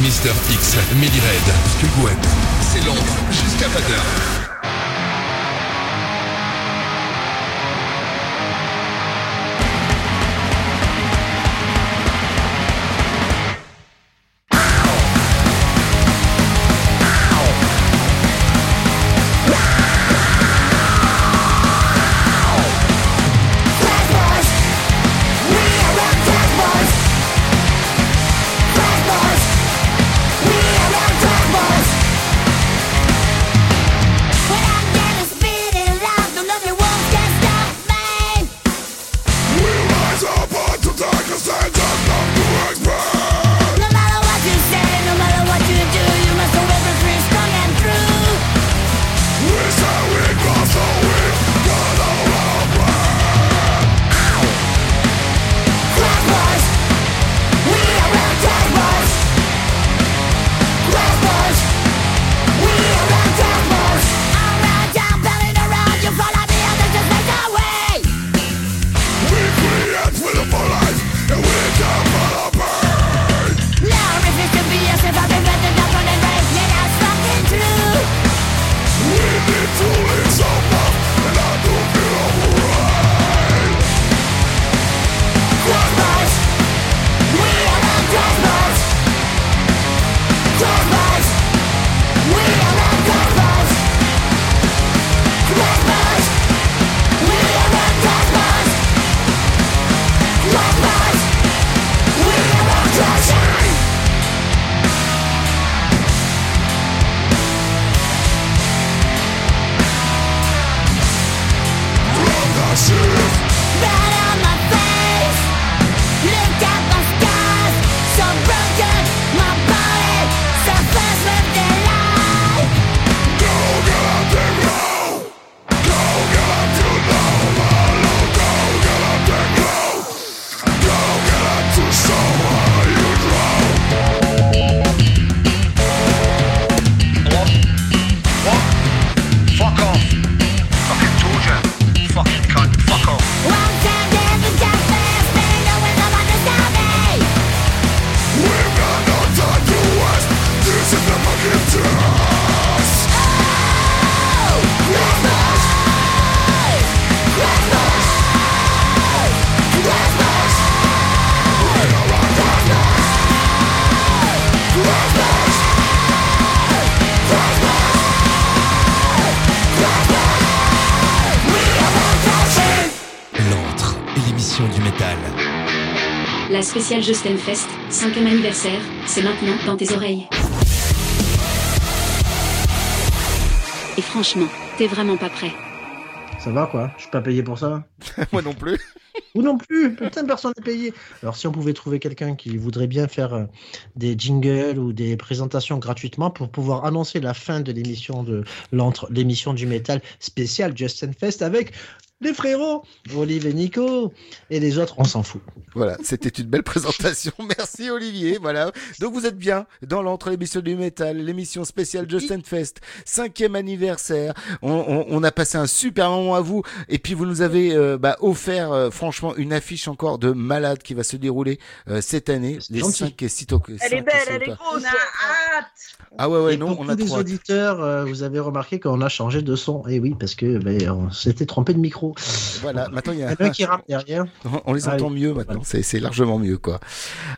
Mister X, Midi Red, Gwen. C'est Londres, jusqu'à 20h. La spéciale Justin Fest, 5e anniversaire, c'est maintenant dans tes oreilles. Et franchement, t'es vraiment pas prêt. Ça va quoi? Je suis pas payé pour ça? Moi non plus. Vous non plus? Putain, personne n'est payé Alors si on pouvait trouver quelqu'un qui voudrait bien faire euh, des jingles ou des présentations gratuitement pour pouvoir annoncer la fin de l'émission de l'entre l'émission du métal spécial Justin Fest avec les frérots Olive et Nico et les autres on s'en fout. Voilà, c'était une belle présentation. Merci Olivier. Voilà. Donc vous êtes bien dans l'entre l'émission du métal, l'émission spéciale Justin Fest, cinquième anniversaire. On, on- on a passé un super moment à vous. Et puis vous nous avez euh, bah, offert euh, franchement une affiche encore de malade qui va se dérouler euh, cette année. Les gentil. 5 et 6 to- Elle est belle, elle est grosse. On a hâte. Ah ouais ouais et non, pour on a tous les auditeurs, euh, vous avez remarqué qu'on a changé de son. Et oui, parce que ben, on s'était trompé de micro. Voilà, maintenant il y Il a y en a un qui rame derrière. On- les Ah, entend mieux maintenant, c'est c'est largement mieux quoi.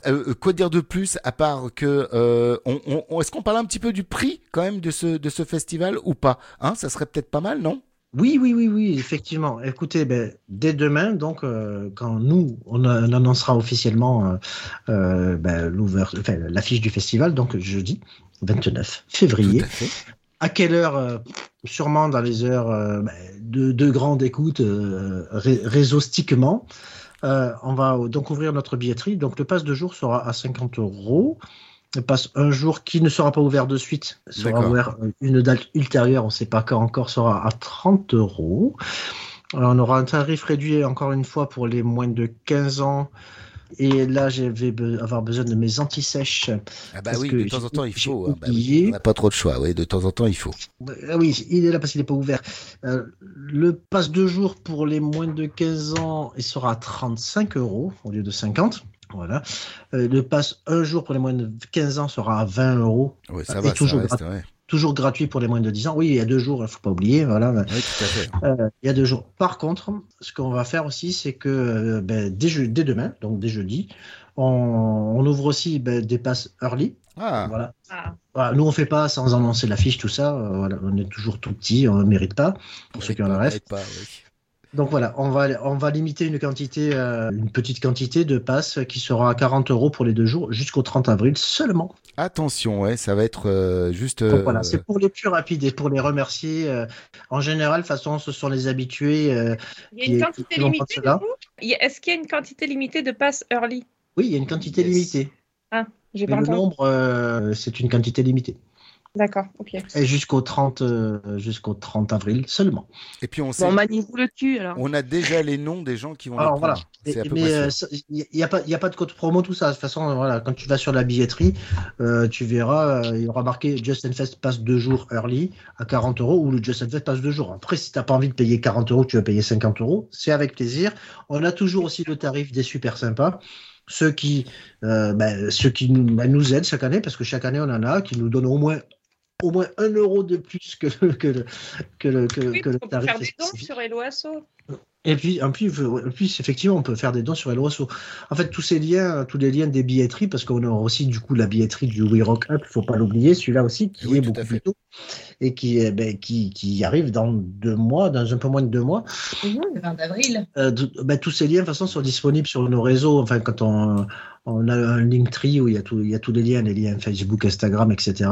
Euh, quoi dire de plus à part que euh, on, est-ce qu'on parle un petit peu du prix quand même de ce de ce festival ou pas? Hein, ça serait peut-être pas mal, non? Oui, oui, oui, oui, effectivement. Écoutez, ben, dès demain, donc, euh, quand nous, on, annoncera officiellement euh, ben, enfin, l'affiche du festival, donc jeudi 29 février. À quelle heure euh, Sûrement dans les heures euh, ben, de, de grande écoute euh, ré- réseaustiquement. Euh, on va donc ouvrir notre billetterie. Donc le pass de jour sera à 50 euros. Le pass un jour qui ne sera pas ouvert de suite sera ouvert une date ultérieure, on ne sait pas quand encore, sera à 30 euros. On aura un tarif réduit encore une fois pour les moins de 15 ans. Et là, je vais be- avoir besoin de mes anti-sèches. Ah bah Parce oui, que de temps en temps il faut. hein. Bah oui, on n'a pas trop de choix. Oui, de temps en temps il faut. Ah oui, il est là parce qu'il n'est pas ouvert. Euh, le pass de jour pour les moins de 15 ans, il sera à 35 euros au lieu de 50. Voilà. Euh, le pass un jour pour les moins de 15 ans sera à 20 euros. Oui, ça va, ça toujours, reste. ouais. Toujours gratuit pour les moins de 10 ans. Oui, il y a deux jours, il faut pas oublier. Voilà. Oui, tout à fait. Euh, il y a deux jours. Par contre, ce qu'on va faire aussi, c'est que euh, ben, dès, je- dès demain, donc dès jeudi, on, on ouvre aussi ben, des passes early. Ah, Voilà. Ah. Voilà, nous, on fait pas sans annoncer l'affiche, tout ça. euh, voilà, on est toujours tout petit, on ne mérite pas, pour ceux qui en pas, oui. Donc voilà, on va, on va limiter une quantité, euh, une petite quantité de passes qui sera à 40 euros pour les deux jours jusqu'au 30 avril seulement. Attention, ouais, ça va être euh, juste. Donc euh, voilà, c'est pour les plus rapides et pour les remercier. euh, en général, de toute façon, ce sont les habitués. euh, Il y a qui- une qui quantité limitée Est-ce qu'il y a une quantité limitée de passes early? Oui, il y a une quantité Yes. limitée. Ah, j'ai Mais pas le nombre, euh, c'est une quantité limitée. D'accord, ok. Et jusqu'au 30, euh, jusqu'au 30 avril seulement. Et puis on sait. Bon, le cul alors. On a déjà les noms des gens qui vont Alors voilà. Et- mais euh, il n'y a, pas- y a pas de code promo, tout ça. De toute façon, voilà, quand tu vas sur la billetterie, euh, tu verras, euh, il y aura marqué Justin Fest passe deux jours early à 40 euros ou le Justin Fest passe deux jours. Après, si tu n'as pas envie de payer 40 euros, tu vas payer 50 euros. C'est avec plaisir. On a toujours aussi le tarif des super sympas. Ceux qui, euh, ben, ceux qui nous, ben, nous aident chaque année, parce que chaque année on en a, qui nous donnent au moins au moins un euro de plus que, le- que, le, que, le, que, Oui, que le on peut tarif faire des dons spécifique. sur Hello Asso. Et puis, en plus, en plus, effectivement, on peut faire des dons sur Hello Asso. En fait, tous ces liens, tous les liens des billetteries, parce qu'on aura aussi du coup la billetterie du We Rock Up, il faut pas l'oublier, celui-là aussi, qui Oui, est beaucoup plus tôt et qui, est, ben, qui, qui arrive dans deux mois, dans un peu moins de deux mois. Le 20 d'avril. Euh, ben, tous ces liens, de toute façon, sont disponibles sur nos réseaux. Enfin, quand on, on a un Linktree où il y a, tout, il y a tous les liens, les liens Facebook, Instagram, etc.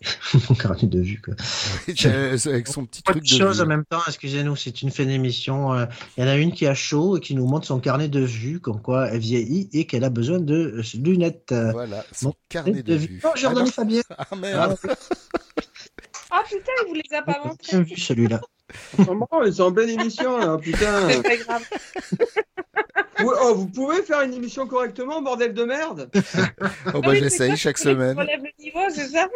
Mon carnet de vue, quoi. Avec son petit Pas truc de de. choses vue. en même temps, excusez-nous, c'est une fin d'émission. euh, Il y en a une qui a chaud et qui nous montre son carnet de vue, comme quoi elle vieillit et qu'elle a besoin de euh, lunettes. Voilà, son Mon carnet de vue. J'ai Ah non. Fabien. Ah merde. Ah putain, il vous les a pas montrés. Bien vu celui-là. Ils sont en pleine émission là, putain. C'est pas grave. Vous, oh, vous pouvez faire une émission correctement, bordel de merde? Oh Ah bah oui, j'essaye chaque semaine. le niveau, c'est ça?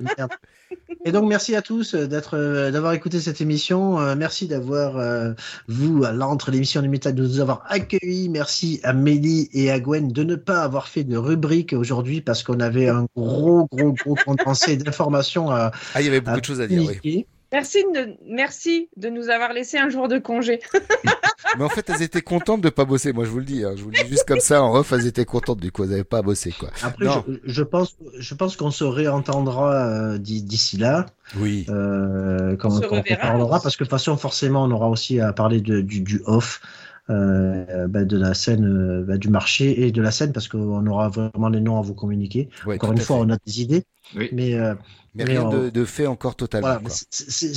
Merde. Et donc merci à tous euh, d'être euh, d'avoir écouté cette émission. Euh, merci d'avoir euh, vous à l'entre l'émission du métal de nous avoir accueillis. Merci à Mélie et à Gwen de ne pas avoir fait de rubrique aujourd'hui parce qu'on avait un gros gros gros condensé d'informations à, Ah, il y avait beaucoup à de choses à dire, oui. Merci de, merci de nous avoir laissé un jour de congé. Mais en fait, elles étaient contentes de pas bosser. Moi, je vous le dis. hein. Je vous le dis juste comme ça en ref, elles étaient contentes du coup. Elles n'avaient pas à bosser, quoi. Après, Non. je, je pense, je pense qu'on se réentendra euh, d'i- d'ici là. Oui. Euh, quand, On se quand on reverra. parlera, parce que de toute façon, forcément, on aura aussi à parler de, du, du off euh, bah, de la scène, euh, bah, du marché et de la scène, parce qu'on aura vraiment les noms à vous communiquer. Ouais, Encore une fois, fait. on a des idées, Oui. mais, euh, Mais rien de, de fait encore totalement. voilà, quoi.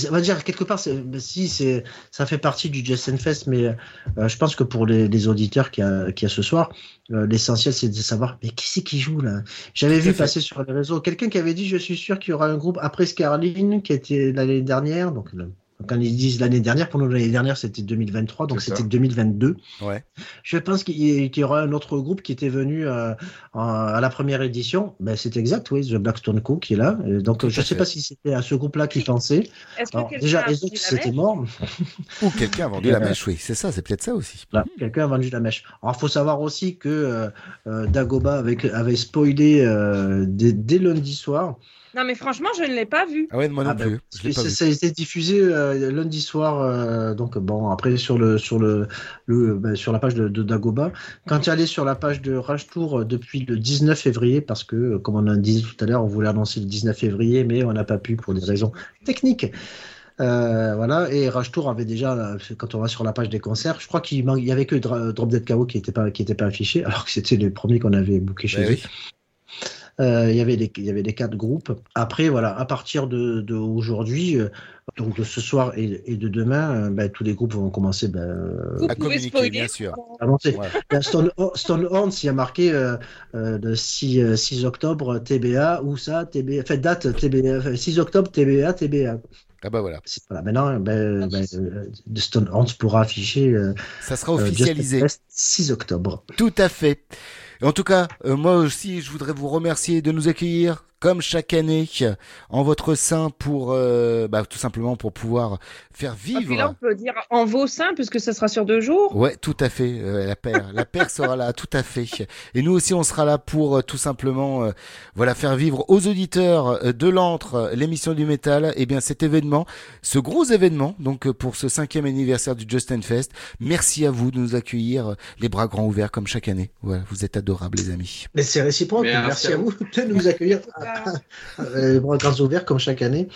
on va dire quelque part, si c'est, ça fait partie du Justin Fest, mais euh, je pense que pour les, les auditeurs qui a, qui a ce soir, euh, l'essentiel c'est de savoir, mais qui c'est qui joue là? J'avais vu fait. passer sur les réseaux quelqu'un qui avait dit, je suis sûr qu'il y aura un groupe après Scarline qui était l'année dernière, donc quand ils disent l'année dernière, pour nous l'année dernière c'était 2023, donc c'était 2022. Ouais. Je pense qu'il y, aura un autre groupe qui était venu euh, en- à la première édition. Ben, c'est exact, oui, The Blackstone Co qui est là. Et donc, Tout je ne sais pas si c'était à ce groupe-là qu'ils pensaient. Alors, déjà, a les autres, c'était mèche mort. Ou quelqu'un a vendu la euh, mèche, oui. C'est ça, c'est peut-être ça aussi. Quelqu'un a vendu la mèche. Alors, il faut savoir aussi que euh, euh, Dagoba avait, avait spoilé euh, dès, dès lundi soir. Non, mais franchement, je ne l'ai pas vu. Ah ouais, moi non Ah ben, plus. Pas ça, vu. ça a été diffusé euh, lundi soir. euh, donc bon, après sur le sur le, le ben, sur la page de, de Dagoba. Quand tu allais sur la page de Rage Tour euh, depuis le 19 février, parce que comme on a dit tout à l'heure, on voulait annoncer le 19 février, mais on n'a pas pu pour des raisons techniques. Euh, voilà, et Rage Tour avait déjà, quand on va sur la page des concerts, je crois qu'il manque- il y avait que Drop Dead KO qui était pas qui était pas affiché, alors que c'était les premiers qu'on avait booké chez Ben eux. oui. Euh, il y avait les il y avait les quatre groupes. Après voilà, à partir de, de aujourd'hui, euh, donc de ce soir et, et de demain, euh, ben, tous les groupes vont commencer ben, euh, À communiquer, bien sûr. à monter. Ouais. La Stone, Stone Horns, il y a marqué euh, euh, le 6, euh, 6 octobre TBA, où ça TBA, fait date TBA, enfin, 6 octobre TBA, TBA. Ah bah voilà. Maintenant, ben, ben, euh, de Stone Horns pourra afficher euh, Ça sera euh, officialisé. Fest 6 octobre. Tout à fait. En tout cas, euh, moi aussi, je voudrais vous remercier de nous accueillir comme chaque année en votre sein pour euh, bah, tout simplement pour pouvoir faire Et puis là, vivre. on peut dire en vos seins, puisque ce sera sur deux jours. Ouais, tout à fait. euh, la paire, la paire sera là, tout à fait. Et nous aussi, on sera là pour euh, tout simplement, euh, voilà, faire vivre aux auditeurs de l'antre l'émission du métal. Et bien, cet événement, ce gros événement, donc pour ce cinquième anniversaire du Justin Fest. Merci à vous de nous accueillir les bras grands ouverts comme chaque année. Voilà, vous êtes adorables, les amis. Mais c'est réciproque. Merci Merci, à vous de nous accueillir les bras grands ouverts comme chaque année.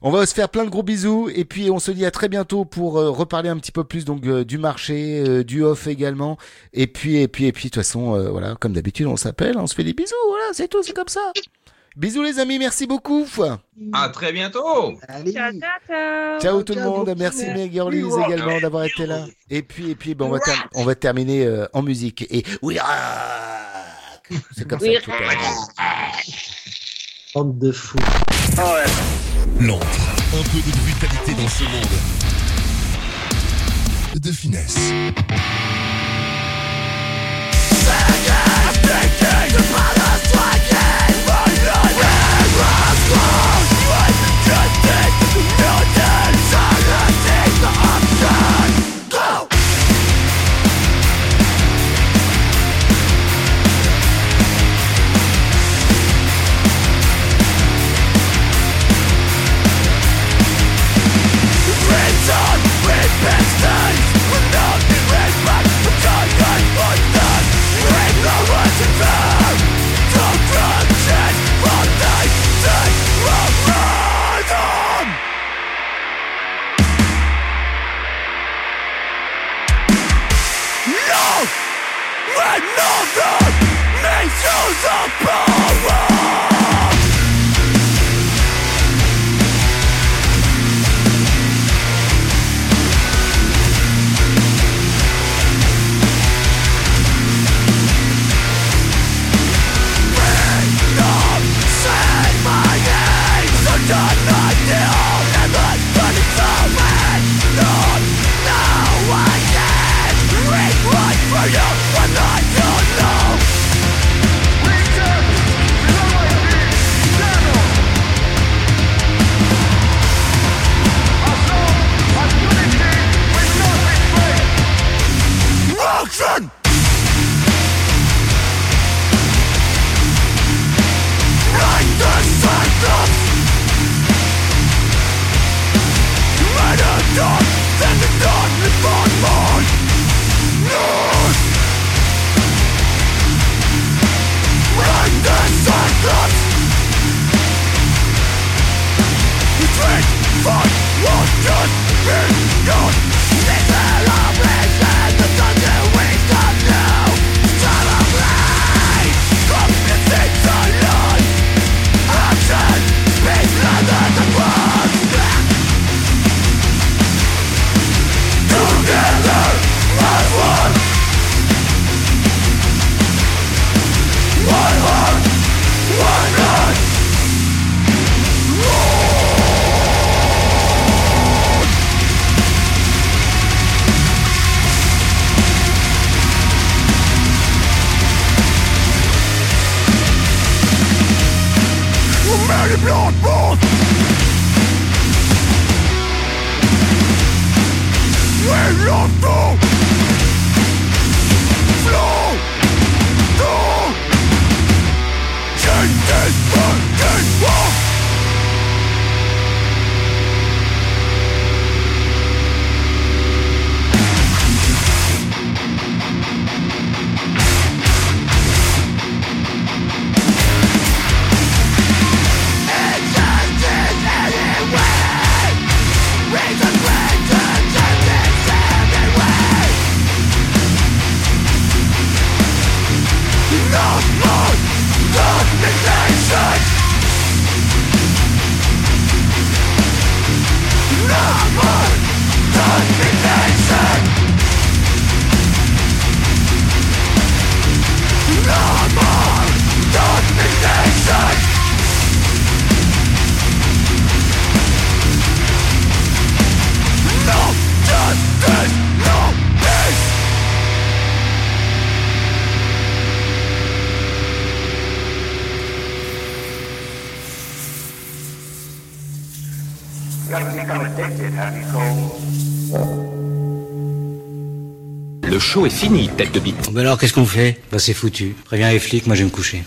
On va se faire plein de gros bisous et puis on se dit à très bientôt pour euh, reparler un petit peu plus donc euh, du marché, euh, du off également. Et puis et puis et puis de toute façon euh, voilà comme d'habitude on s'appelle, on se fait des bisous, voilà c'est tout, c'est comme ça. Bisous les amis, merci beaucoup. À très bientôt. Allez. Ciao, ciao, ciao. Ciao tout le monde, merci mes girlies également d'avoir été là. Et puis et puis ben, on va on va terminer euh, en musique et oui c'est comme ça. Oui, est. Bande de fous. L'antre. Un peu de brutalité dans ce monde. De finesse. Fini, tête de bite. Bon, alors qu'est-ce qu'on fait? Bah c'est foutu. Préviens les flics, moi je vais me coucher.